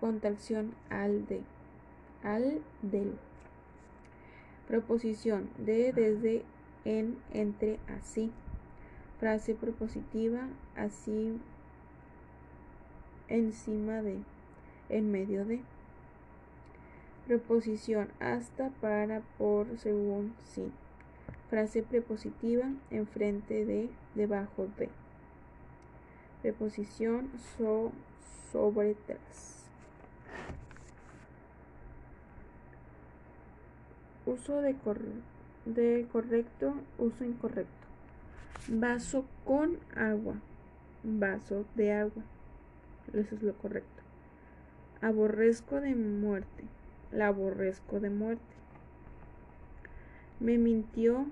Contracción al de. Al del. Proposición de, desde, en, entre, así. Frase propositiva, así, encima de, en medio de. Preposición hasta, para, por, según, sin. Frase prepositiva, enfrente de, debajo de. Preposición so, sobre, tras. Uso de, de correcto, uso incorrecto. Vaso con agua. Vaso de agua. Eso es lo correcto. Aborrezco de muerte. La aborrezco de muerte. Me mintió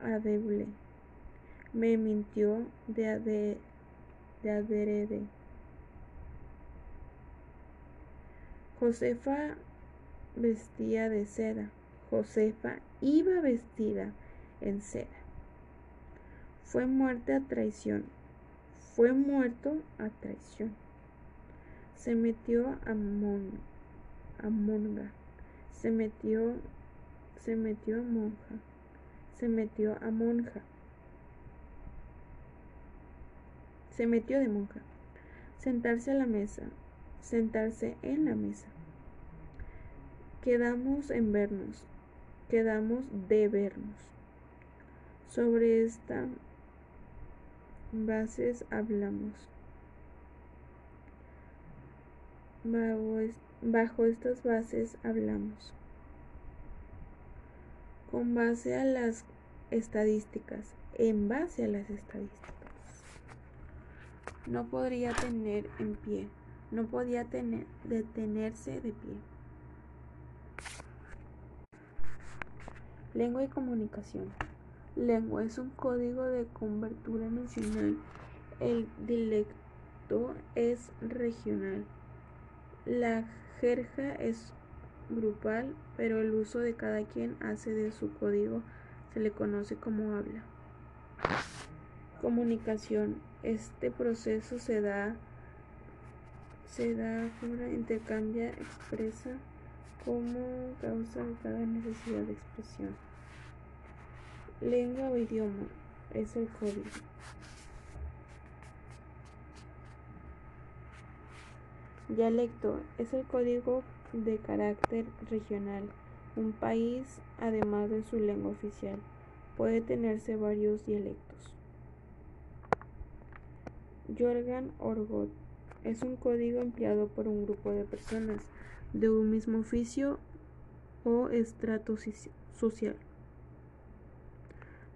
adeble. Me mintió de, ade, de adrede. Josefa vestía de seda. Josefa iba vestida en seda. Fue muerte a traición. Fue muerto a traición. Se metió a, mon, a monga. Se metió, se metió a monja. Se metió a monja. Se metió de monja. Sentarse a la mesa. Sentarse en la mesa. Quedamos en vernos. Quedamos de vernos. Sobre esta bases hablamos. Bajo, bajo, estas bases hablamos. Con base a las estadísticas, en base a las estadísticas. No podría tener en pie, no podía tener, detenerse de pie. Lengua y comunicación. Lengua es un código de cobertura nacional. El dialecto es regional. La jerga es grupal, pero el uso de cada quien hace de su código se le conoce como habla. Comunicación. Este proceso se da se da intercambia, expresa como causa de cada necesidad de expresión. Lengua o idioma es el código. Dialecto es el código de carácter regional. Un país, además de su lengua oficial, puede tenerse varios dialectos. Jorgan Orgot es un código empleado por un grupo de personas de un mismo oficio o estrato social.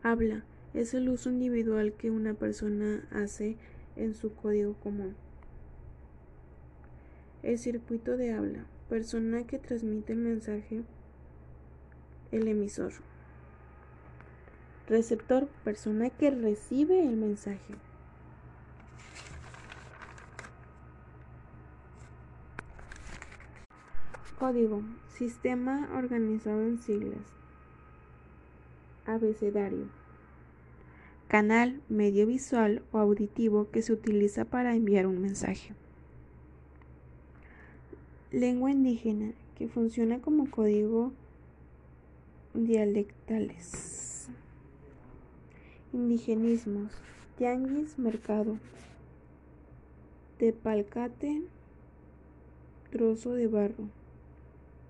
Habla es el uso individual que una persona hace en su código común. El circuito de habla, persona que transmite el mensaje, el emisor. Receptor, persona que recibe el mensaje. Código, sistema organizado en siglas. Abecedario. Canal, medio visual o auditivo que se utiliza para enviar un mensaje. Lengua indígena, que funciona como código dialectales. Indigenismos, tianguis, mercado. Tepalcate, trozo de barro.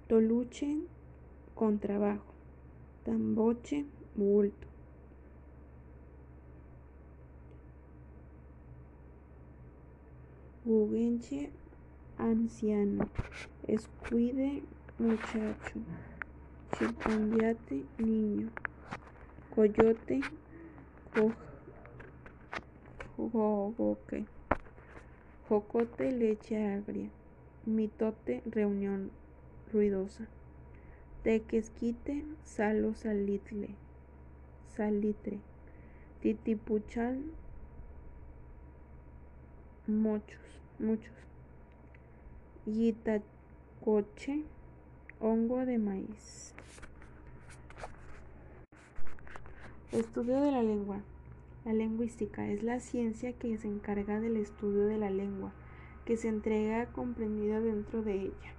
Toluche, con trabajo. Tamboche, bulto. Gugenche, anciano. Escuide, muchacho. Chilpandiate, niño. Coyote, jogoque. Jocote, leche agria. Mitote, reunión ruidosa. Tequesquite, salo salitle salitre, titipuchal, muchos, muchos, guitacoche, hongo de maíz. Estudio de la lengua. La lingüística es la ciencia que se encarga del estudio de la lengua, que se entrega comprendida dentro de ella.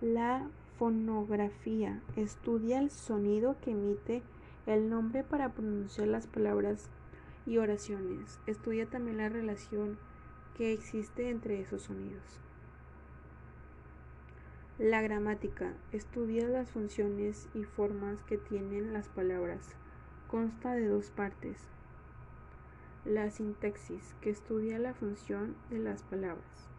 La fonografía estudia el sonido que emite el nombre para pronunciar las palabras y oraciones. Estudia también la relación que existe entre esos sonidos. La gramática estudia las funciones y formas que tienen las palabras. Consta de dos partes. La sintaxis, que estudia la función de las palabras.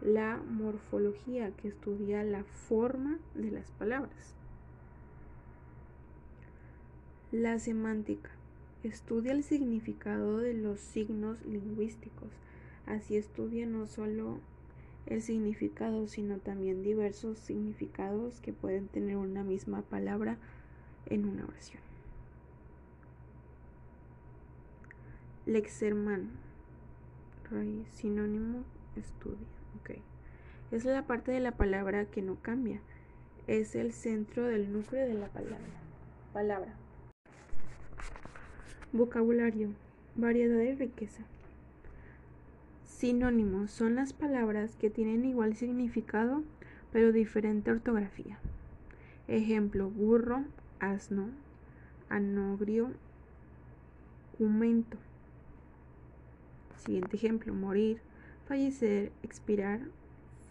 La morfología, que estudia la forma de las palabras. La semántica estudia el significado de los signos lingüísticos. Así estudia no solo el significado, sino también diversos significados que pueden tener una misma palabra en una oración. Lexerman, sinónimo, estudia. Okay. Es la parte de la palabra que no cambia. Es el centro del núcleo de la palabra. Palabra. Vocabulario, variedad y riqueza. Sinónimos son las palabras que tienen igual significado pero diferente ortografía. Ejemplo, burro, asno, anogrio, aumento. Siguiente ejemplo, morir, fallecer, expirar,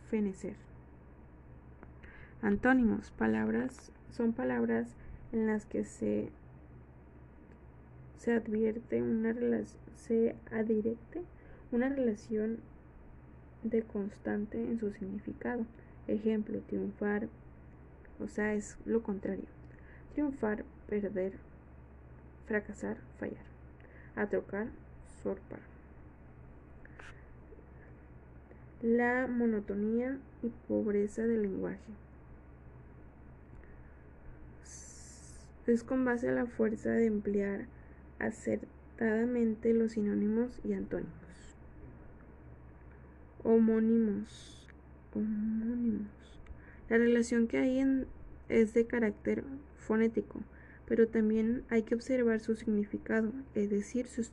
fenecer. Antónimos, palabras, son palabras en las que se, se advierte una se adirecte una relación de constante en su significado. Ejemplo, triunfar, o sea, es lo contrario. Triunfar, perder, fracasar, fallar. Atrocar, sorpar. La monotonía y pobreza del lenguaje. Es con base a la fuerza de emplear acertadamente los sinónimos y antónimos homónimos. Homónimos. La relación que hay en, es de carácter fonético, pero también hay que observar su significado, es decir, su,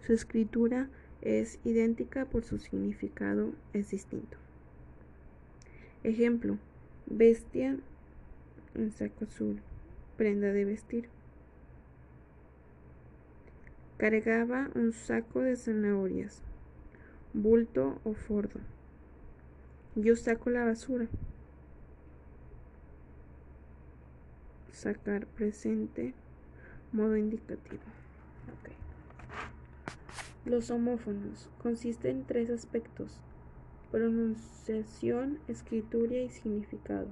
su escritura es idéntica por su significado es distinto. Ejemplo, bestia, un saco azul, prenda de vestir. Cargaba un saco de zanahorias bulto o fordo. Yo saco la basura. Sacar presente, modo indicativo. Los homófonos consisten en tres aspectos, pronunciación, escritura y significado.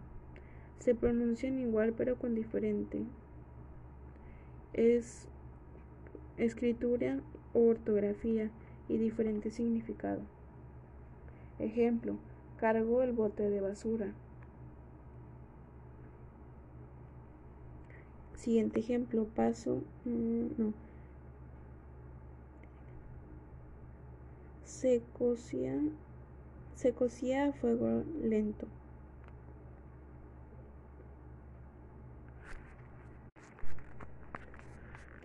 Se pronuncian igual pero con diferente. Es escritura o ortografía y diferente significado. Ejemplo, cargo el bote de basura. Siguiente ejemplo, paso, mm, no. Se cocía, se cocía a fuego lento.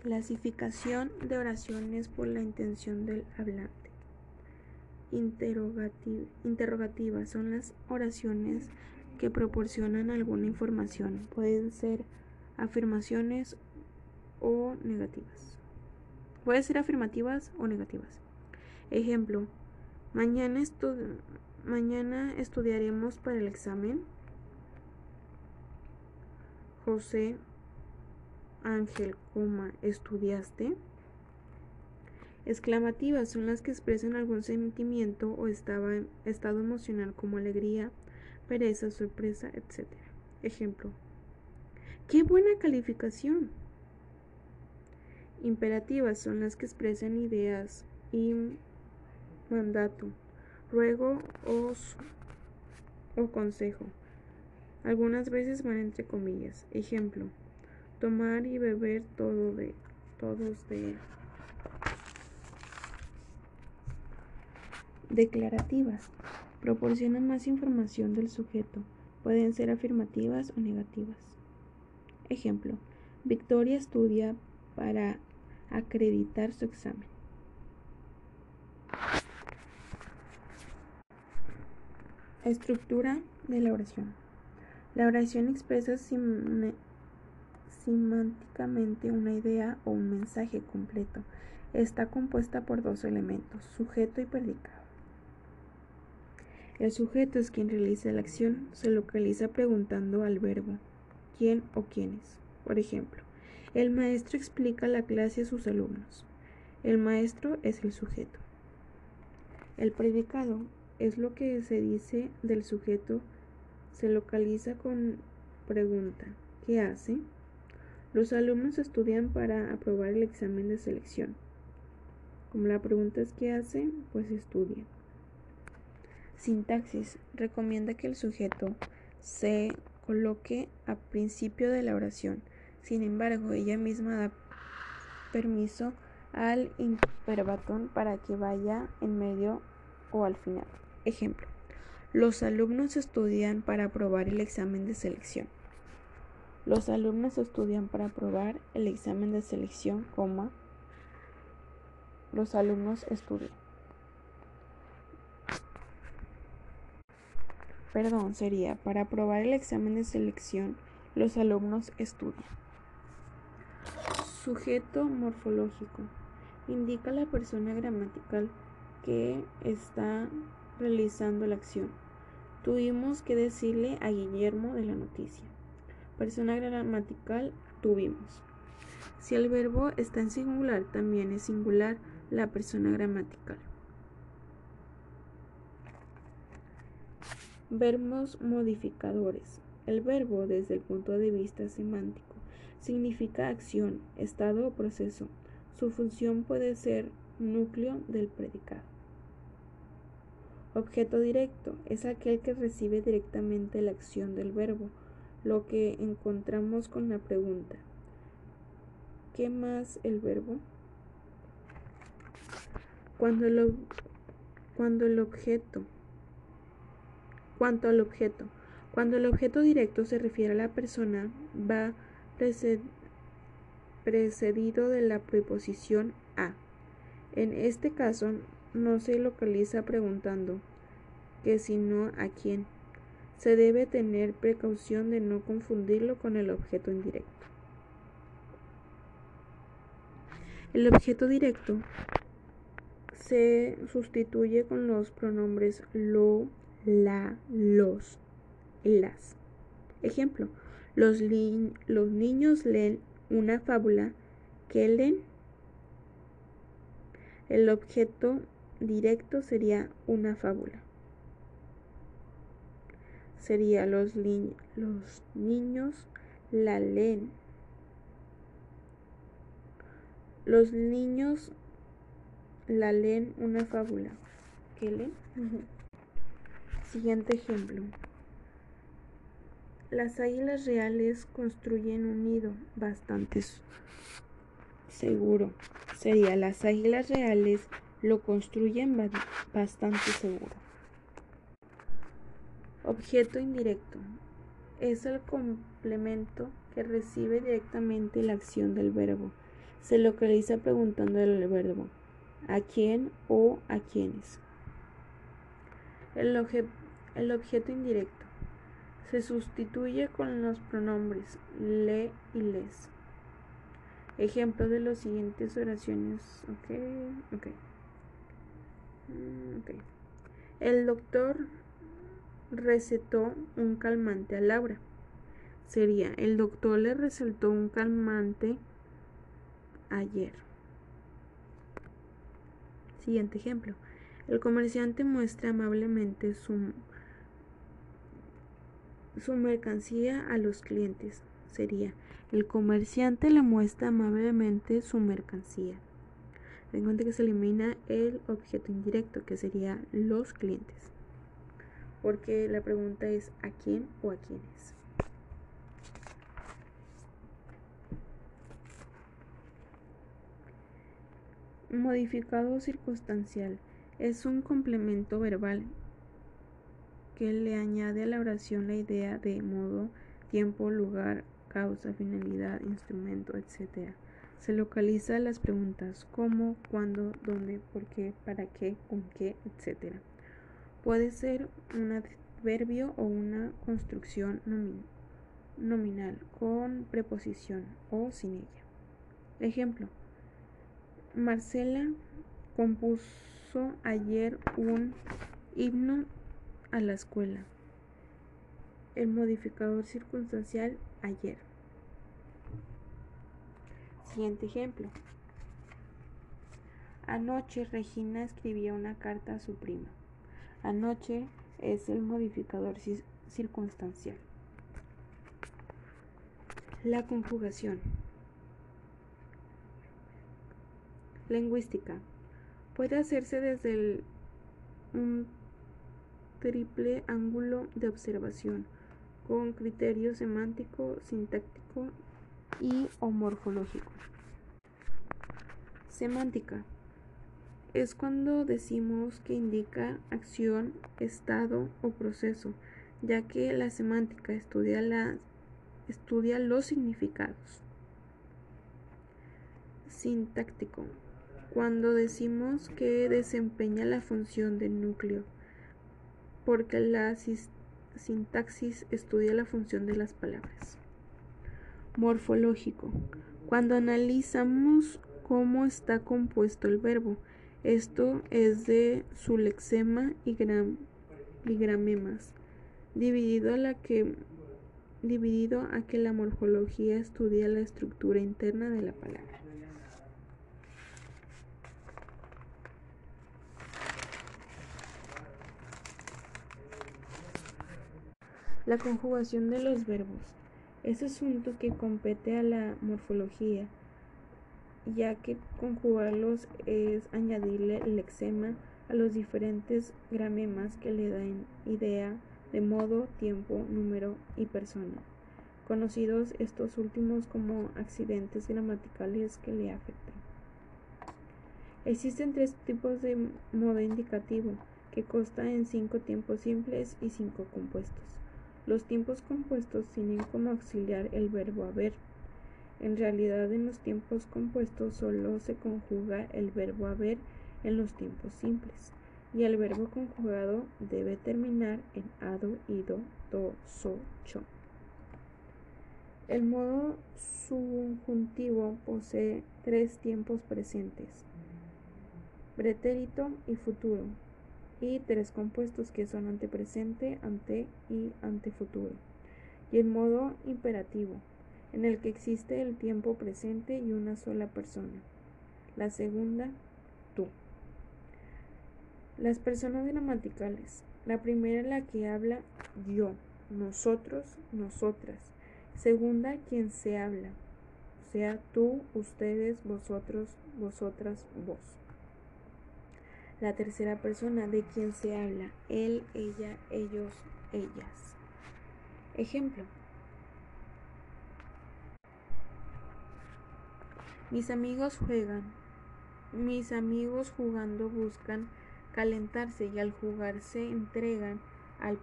Clasificación de oraciones por la intención del hablante. interrogativas son las oraciones que proporcionan alguna información. Pueden ser afirmaciones o negativas. Pueden ser afirmativas o negativas. Ejemplo, mañana, mañana estudiaremos para el examen. José Ángel, ¿estudiaste? Exclamativas son las que expresan algún sentimiento o estado emocional como alegría, pereza, sorpresa, etc. Ejemplo. ¡Qué buena calificación! Imperativas son las que expresan ideas y mandato, ruego o, o consejo. Algunas veces van entre comillas. Ejemplo tomar y beber todo de todos de declarativas. Proporcionan más información del sujeto. Pueden ser afirmativas o negativas. Ejemplo. Victoria estudia para acreditar su examen. Estructura de la oración. La oración expresa semánticamente una idea o un mensaje completo. Está compuesta por dos elementos, sujeto y predicado. El sujeto es quien realiza la acción, se localiza preguntando al verbo quién o quiénes. Por ejemplo, el maestro explica la clase a sus alumnos. El maestro es el sujeto. El predicado es lo que se dice del sujeto, se localiza con pregunta. ¿Qué hace? Los alumnos estudian para aprobar el examen de selección. Como la pregunta es ¿qué hace? Pues estudia. Sintaxis recomienda que el sujeto se coloque a principio de la oración. Sin embargo, ella misma da permiso al imperbatón para que vaya en medio o al final. Ejemplo. Los alumnos estudian para aprobar el examen de selección. Los alumnos estudian para aprobar el examen de selección. Los alumnos estudian. Perdón, sería para aprobar el examen de selección, los alumnos estudian. Sujeto morfológico. Indica la persona gramatical que está realizando la acción. Tuvimos que decirle a Guillermo de la noticia. Persona gramatical tuvimos. Si el verbo está en singular, también es singular la persona gramatical. Verbos modificadores. El verbo, desde el punto de vista semántico, significa acción, estado o proceso. Su función puede ser núcleo del predicado. Objeto directo es aquel que recibe directamente la acción del verbo, lo que encontramos con la pregunta. ¿Qué más el verbo? Cuando el, cuando el objeto, cuanto al objeto, cuando el objeto directo se refiere a la persona, va precedido de la preposición a. En este caso, no se localiza preguntando que sino a quién. Se debe tener precaución de no confundirlo con el objeto indirecto. El objeto directo se sustituye con los pronombres lo, la, los, las. Ejemplo, los, los niños leen una fábula que leen. El objeto directo sería una fábula. Sería los, los niños la leen. Los niños la leen una fábula. ¿Qué leen? Siguiente ejemplo. Las águilas reales construyen un nido bastante seguro. Sería las águilas reales lo construyen bastante seguro. Objeto indirecto. Es el complemento que recibe directamente la acción del verbo. Se localiza preguntando el verbo a quién o a quiénes. El, el objeto indirecto se sustituye con los pronombres le y les. Ejemplo de las siguientes oraciones. Ok, ok. Mm, El doctor recetó un calmante a Laura. Sería, el doctor le recetó un calmante ayer. Siguiente ejemplo. El comerciante muestra amablemente su, su mercancía a los clientes. Sería, el comerciante le muestra amablemente su mercancía. Ten cuenta que se elimina el objeto indirecto, que sería los clientes. Porque la pregunta es ¿a quién o a quiénes? Modificado circunstancial es un complemento verbal que le añade a la oración la idea de modo, tiempo, lugar, causa, finalidad, instrumento, etc se localiza las preguntas cómo, cuándo, dónde, por qué, para qué, con qué, etc. Puede ser una adverbio o una construcción nominal con preposición o sin ella. Ejemplo, Marcela compuso ayer un himno a la escuela. El modificador circunstancial ayer. Siguiente ejemplo. Anoche Regina escribía una carta a su prima. Anoche es el modificador circunstancial. La conjugación. Lingüística. Puede hacerse desde un triple ángulo de observación con criterio semántico, sintáctico y o morfológico. Semántica es cuando decimos que indica acción, estado o proceso, ya que la semántica estudia, la, estudia los significados. Sintáctico, cuando decimos que desempeña la función del núcleo, porque la sintaxis estudia la función de las palabras. Morfológico, cuando analizamos cómo está compuesto el verbo, esto es de su lexema y, gramemas, dividido a, que, dividido a que la morfología estudia la estructura interna de la palabra. La conjugación de los verbos es asunto que compete a la morfología ya que conjugarlos es añadirle lexema a los diferentes gramemas que le dan idea de modo, tiempo, número y persona, conocidos estos últimos como accidentes gramaticales que le afectan. Existen tres tipos de modo indicativo, que consta en cinco tiempos simples y cinco compuestos. Los tiempos compuestos tienen como auxiliar el verbo haber, en realidad en los tiempos compuestos solo se conjuga el verbo haber en los tiempos simples y el verbo conjugado debe terminar en ado, ido, do, so, cho. El modo subjuntivo posee tres tiempos presentes, pretérito y futuro, y tres compuestos que son antepresente, ante y antefuturo. Y el modo imperativo en el que existe el tiempo presente y una sola persona. La segunda, tú. Las personas gramaticales. La primera la que habla yo, nosotros, nosotras. Segunda, quien se habla. Sea tú, ustedes, vosotros, vosotras, vos. La tercera persona de quien se habla. Él, ella, ellos, ellas. Ejemplo. Mis amigos juegan. Mis amigos jugando buscan calentarse y al jugar se entregan al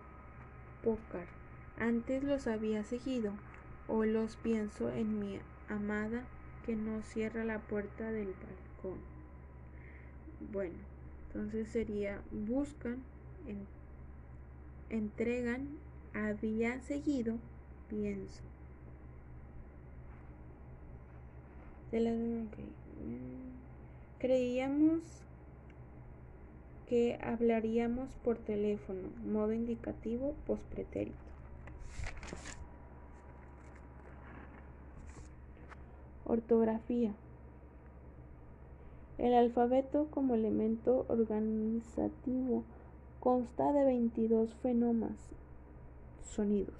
pócar. Antes los había seguido, hoy los pienso en mi amada que no cierra la puerta del balcón. Bueno, entonces sería buscan, entregan, había seguido, pienso. La Creíamos que hablaríamos por teléfono, modo indicativo pospretérito. Ortografía. El alfabeto como elemento organizativo consta de 22 fenomas, sonidos.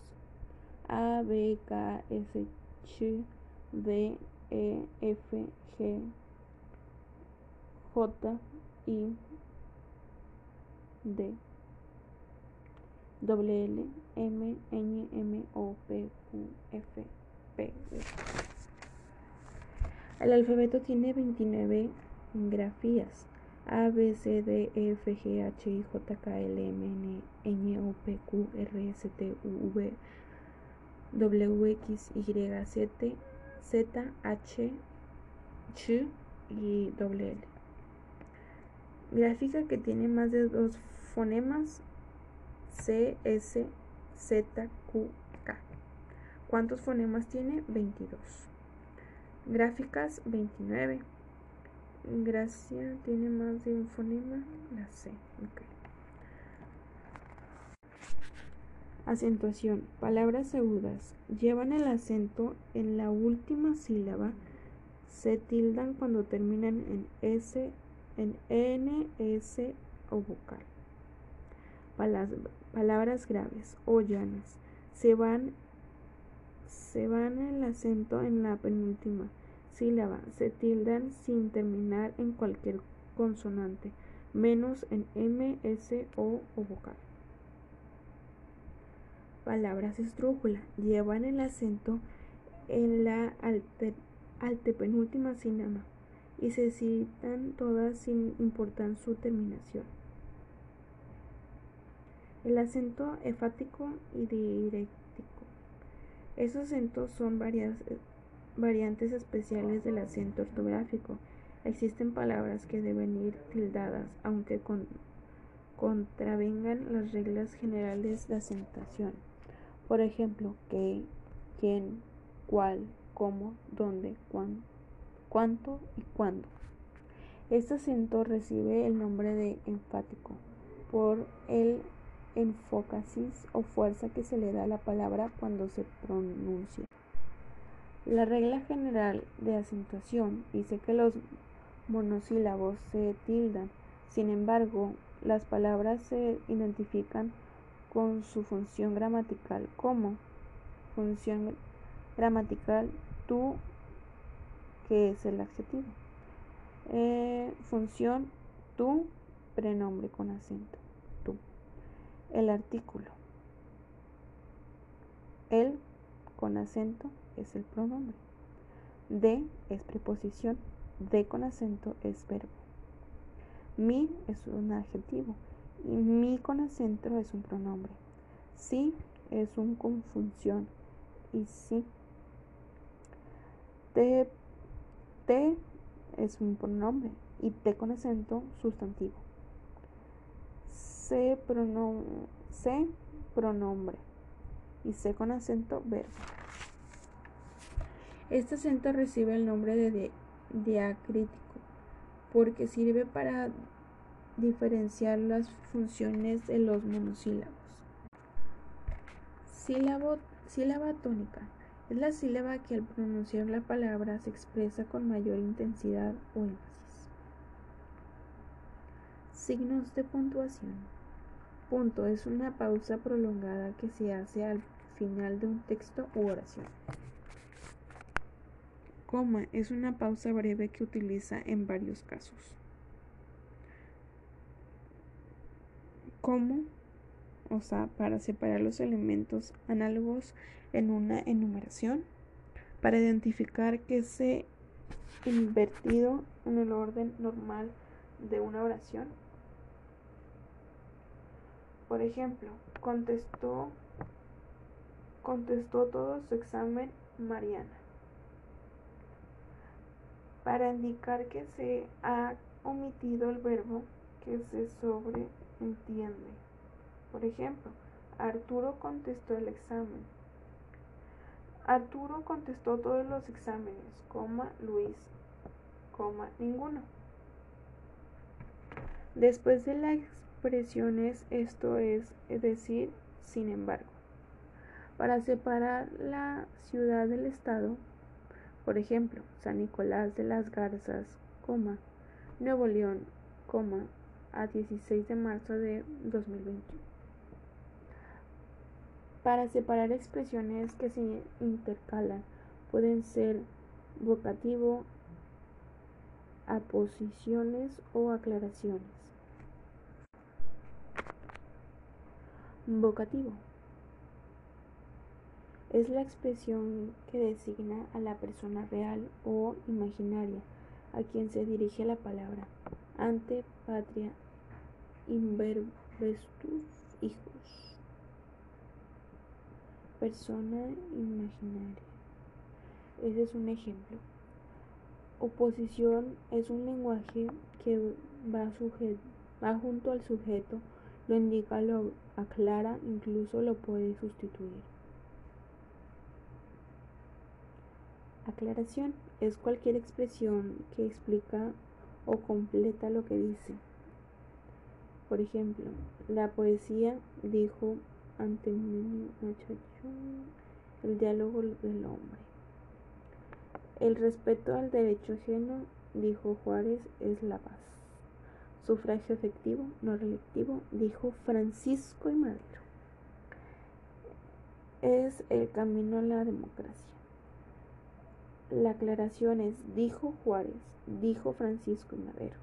A, B, K, S, Ch, D, e, F, G, J, I, D, W, L, M, N, M, O, P, Q, F, P. El alfabeto tiene 29 grafías. A, B, C, D, E, F, G, H, I, J, K, L, M, N, N, O, P, Q, R, S, T, U, V, W, X, Y, Z, Z, H, Ch y doble. Gráfica que tiene más de dos fonemas C, S, Z, Q, K. ¿Cuántos fonemas tiene? 22. Gráficas, 29. Gracia tiene más de un fonema, la C. Acentuación. Palabras agudas llevan el acento en la última sílaba. Se tildan cuando terminan en S, en N, S o vocal. Palabras graves o llanas. Se van, se van el acento en la penúltima sílaba. Se tildan sin terminar en cualquier consonante, menos en M, S, O o vocal palabras estrújula llevan el acento en la antepenúltima sílaba y se citan todas sin importar su terminación. El acento efático y diréctico. Esos acentos son varias, variantes especiales del acento ortográfico. Existen palabras que deben ir tildadas, aunque contravengan las reglas generales de acentuación. Por ejemplo, qué, quién, cuál, cómo, dónde, cuánto y cuándo. Este acento recibe el nombre de enfático por el enfocasis o fuerza que se le da a la palabra cuando se pronuncia. La regla general de acentuación dice que los monosílabos se tildan, sin embargo, las palabras se identifican con su función gramatical como función gramatical tú, que es el adjetivo. Eh, función tú, prenombre con acento, tú. El artículo. El con acento es el pronombre. De es preposición. De con acento es verbo. Mi es un adjetivo y mi con acento es un pronombre. Sí es un conjunción y sí. Te, te es un pronombre y te con acento sustantivo. Se, pronom se pronombre y se con acento verbo. Este acento recibe el nombre de diacrítico porque sirve para diferenciar las funciones de los monosílabos. sílaba tónica es la sílaba que al pronunciar la palabra se expresa con mayor intensidad o énfasis. Signos de puntuación. Punto es una pausa prolongada que se hace al final de un texto u oración. Coma es una pausa breve que utiliza en varios casos. ¿Cómo? O sea, para separar los elementos análogos en una enumeración, para identificar que se invertido en el orden normal de una oración. Por ejemplo, contestó contestó todo su examen Mariana. Para indicar que se ha omitido el verbo que se sobre entiende. Por ejemplo, Arturo contestó el examen. Arturo contestó todos los exámenes, coma, Luis, coma, ninguno. Después de las expresiones, esto es, decir, sin embargo. Para separar la ciudad del estado, por ejemplo, San Nicolás de las Garzas, coma, Nuevo León, coma, a 16 de marzo de 2020. Para separar expresiones que se intercalan pueden ser vocativo, aposiciones o aclaraciones. Vocativo es la expresión que designa a la persona real o imaginaria a quien se dirige la palabra ante patria inverbestus hijos. Persona imaginaria. Ese es un ejemplo. Oposición es un lenguaje que va junto al sujeto lo indica, lo aclara, incluso lo puede sustituir. Aclaración es cualquier expresión que explica o completa lo que dice. Por ejemplo, la poesía dijo ante el diálogo del hombre. El respeto al derecho ajeno, dijo Juárez, es la paz. Sufragio efectivo, no relectivo, dijo Francisco y Madero. Es el camino a la democracia. La aclaración es, dijo Juárez, dijo Francisco y Madero.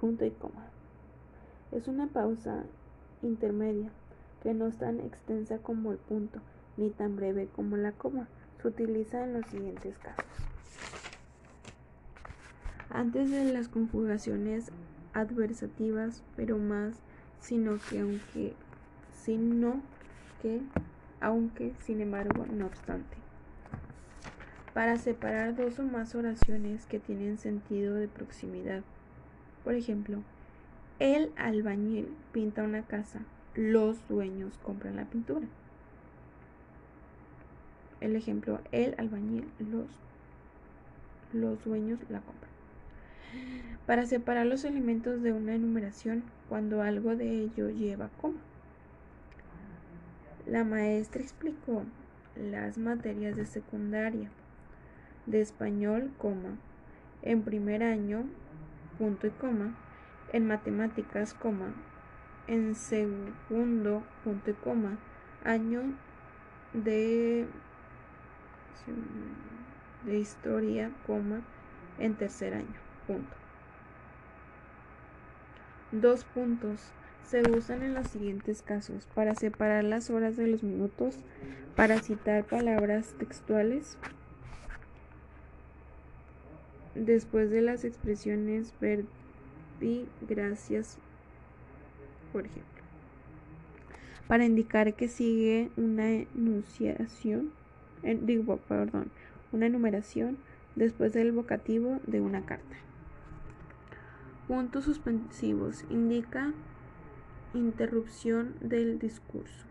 Punto y coma. Es una pausa intermedia que no es tan extensa como el punto, ni tan breve como la coma. Se utiliza en los siguientes casos. Antes de las conjugaciones adversativas, pero más, sino que aunque, sino que, aunque, sin embargo, no obstante. Para separar dos o más oraciones que tienen sentido de proximidad. Por ejemplo, el albañil pinta una casa, los dueños compran la pintura. El ejemplo, el albañil, los, los dueños la compran. Para separar los elementos de una enumeración cuando algo de ello lleva coma. La maestra explicó las materias de secundaria de español, coma, en primer año, punto y coma, en matemáticas, coma, en segundo, punto y coma, año de, historia, coma, en tercer año, punto. Dos puntos se usan en los siguientes casos para separar las horas de los minutos, para citar palabras textuales, después de las expresiones verbi gracias por ejemplo, para indicar que sigue una enunciación, digo, perdón, una enumeración después del vocativo de una carta. Puntos suspensivos indica interrupción del discurso.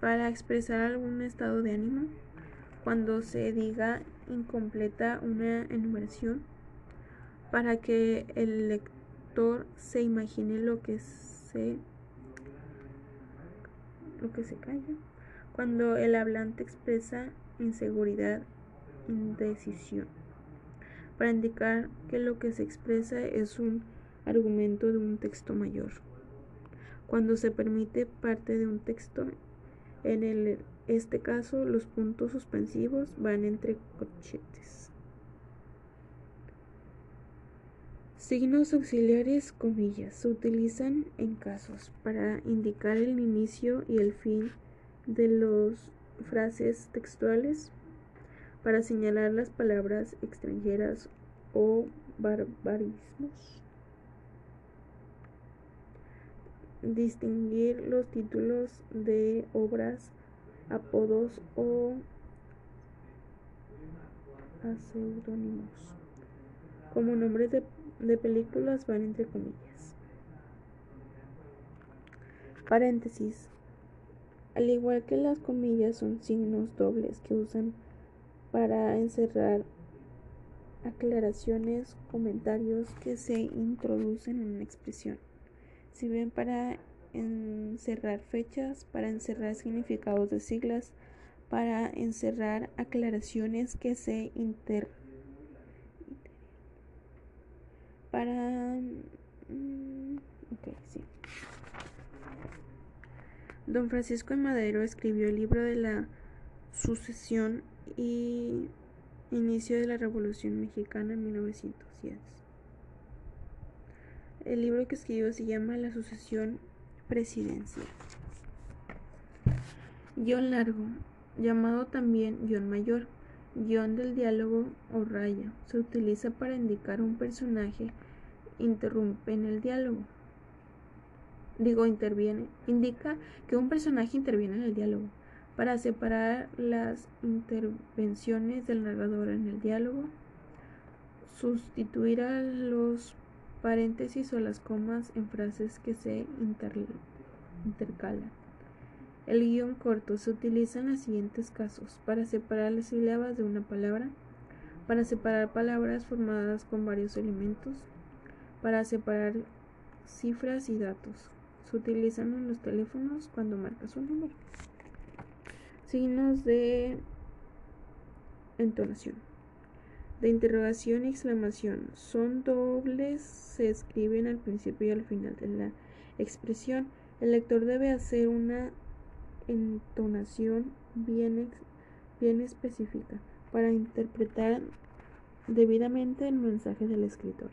Para expresar algún estado de ánimo, cuando se diga incompleta una enumeración, para que el lector se imagine lo que se lo que se calla cuando el hablante expresa inseguridad, indecisión, para indicar que lo que se expresa es un argumento de un texto mayor. Cuando se permite parte de un texto, en el, este caso los puntos suspensivos van entre corchetes. Signos auxiliares, comillas, se utilizan en casos para indicar el inicio y el fin de las frases textuales, para señalar las palabras extranjeras o barbarismos, distinguir los títulos de obras, apodos o seudónimos como nombres de de películas van entre comillas. Paréntesis. Al igual que las comillas son signos dobles que usan para encerrar aclaraciones, comentarios que se introducen en una expresión. Sirven para encerrar fechas, para encerrar significados de siglas, para encerrar aclaraciones que se inter para... Mm, ok, sí. Don Francisco de Madero escribió el libro de la sucesión y inicio de la Revolución Mexicana en 1910. El libro que escribió se llama La sucesión presidencial. Guión largo, llamado también guion mayor guion del diálogo o raya se utiliza para indicar un personaje interrumpe en el diálogo. Digo, interviene. Indica que un personaje interviene en el diálogo. Para separar las intervenciones del narrador en el diálogo, Sustituir a los paréntesis o las comas en frases que se intercalan. El guion corto se utiliza en los siguientes casos para separar las sílabas de una palabra, para separar palabras formadas con varios elementos, para separar cifras y datos. Se utilizan en los teléfonos cuando marcas un número. Signos de entonación. De interrogación y exclamación son dobles, se escriben al principio y al final de la expresión. El lector debe hacer una entonación bien, bien específica para interpretar debidamente el mensaje del escritor.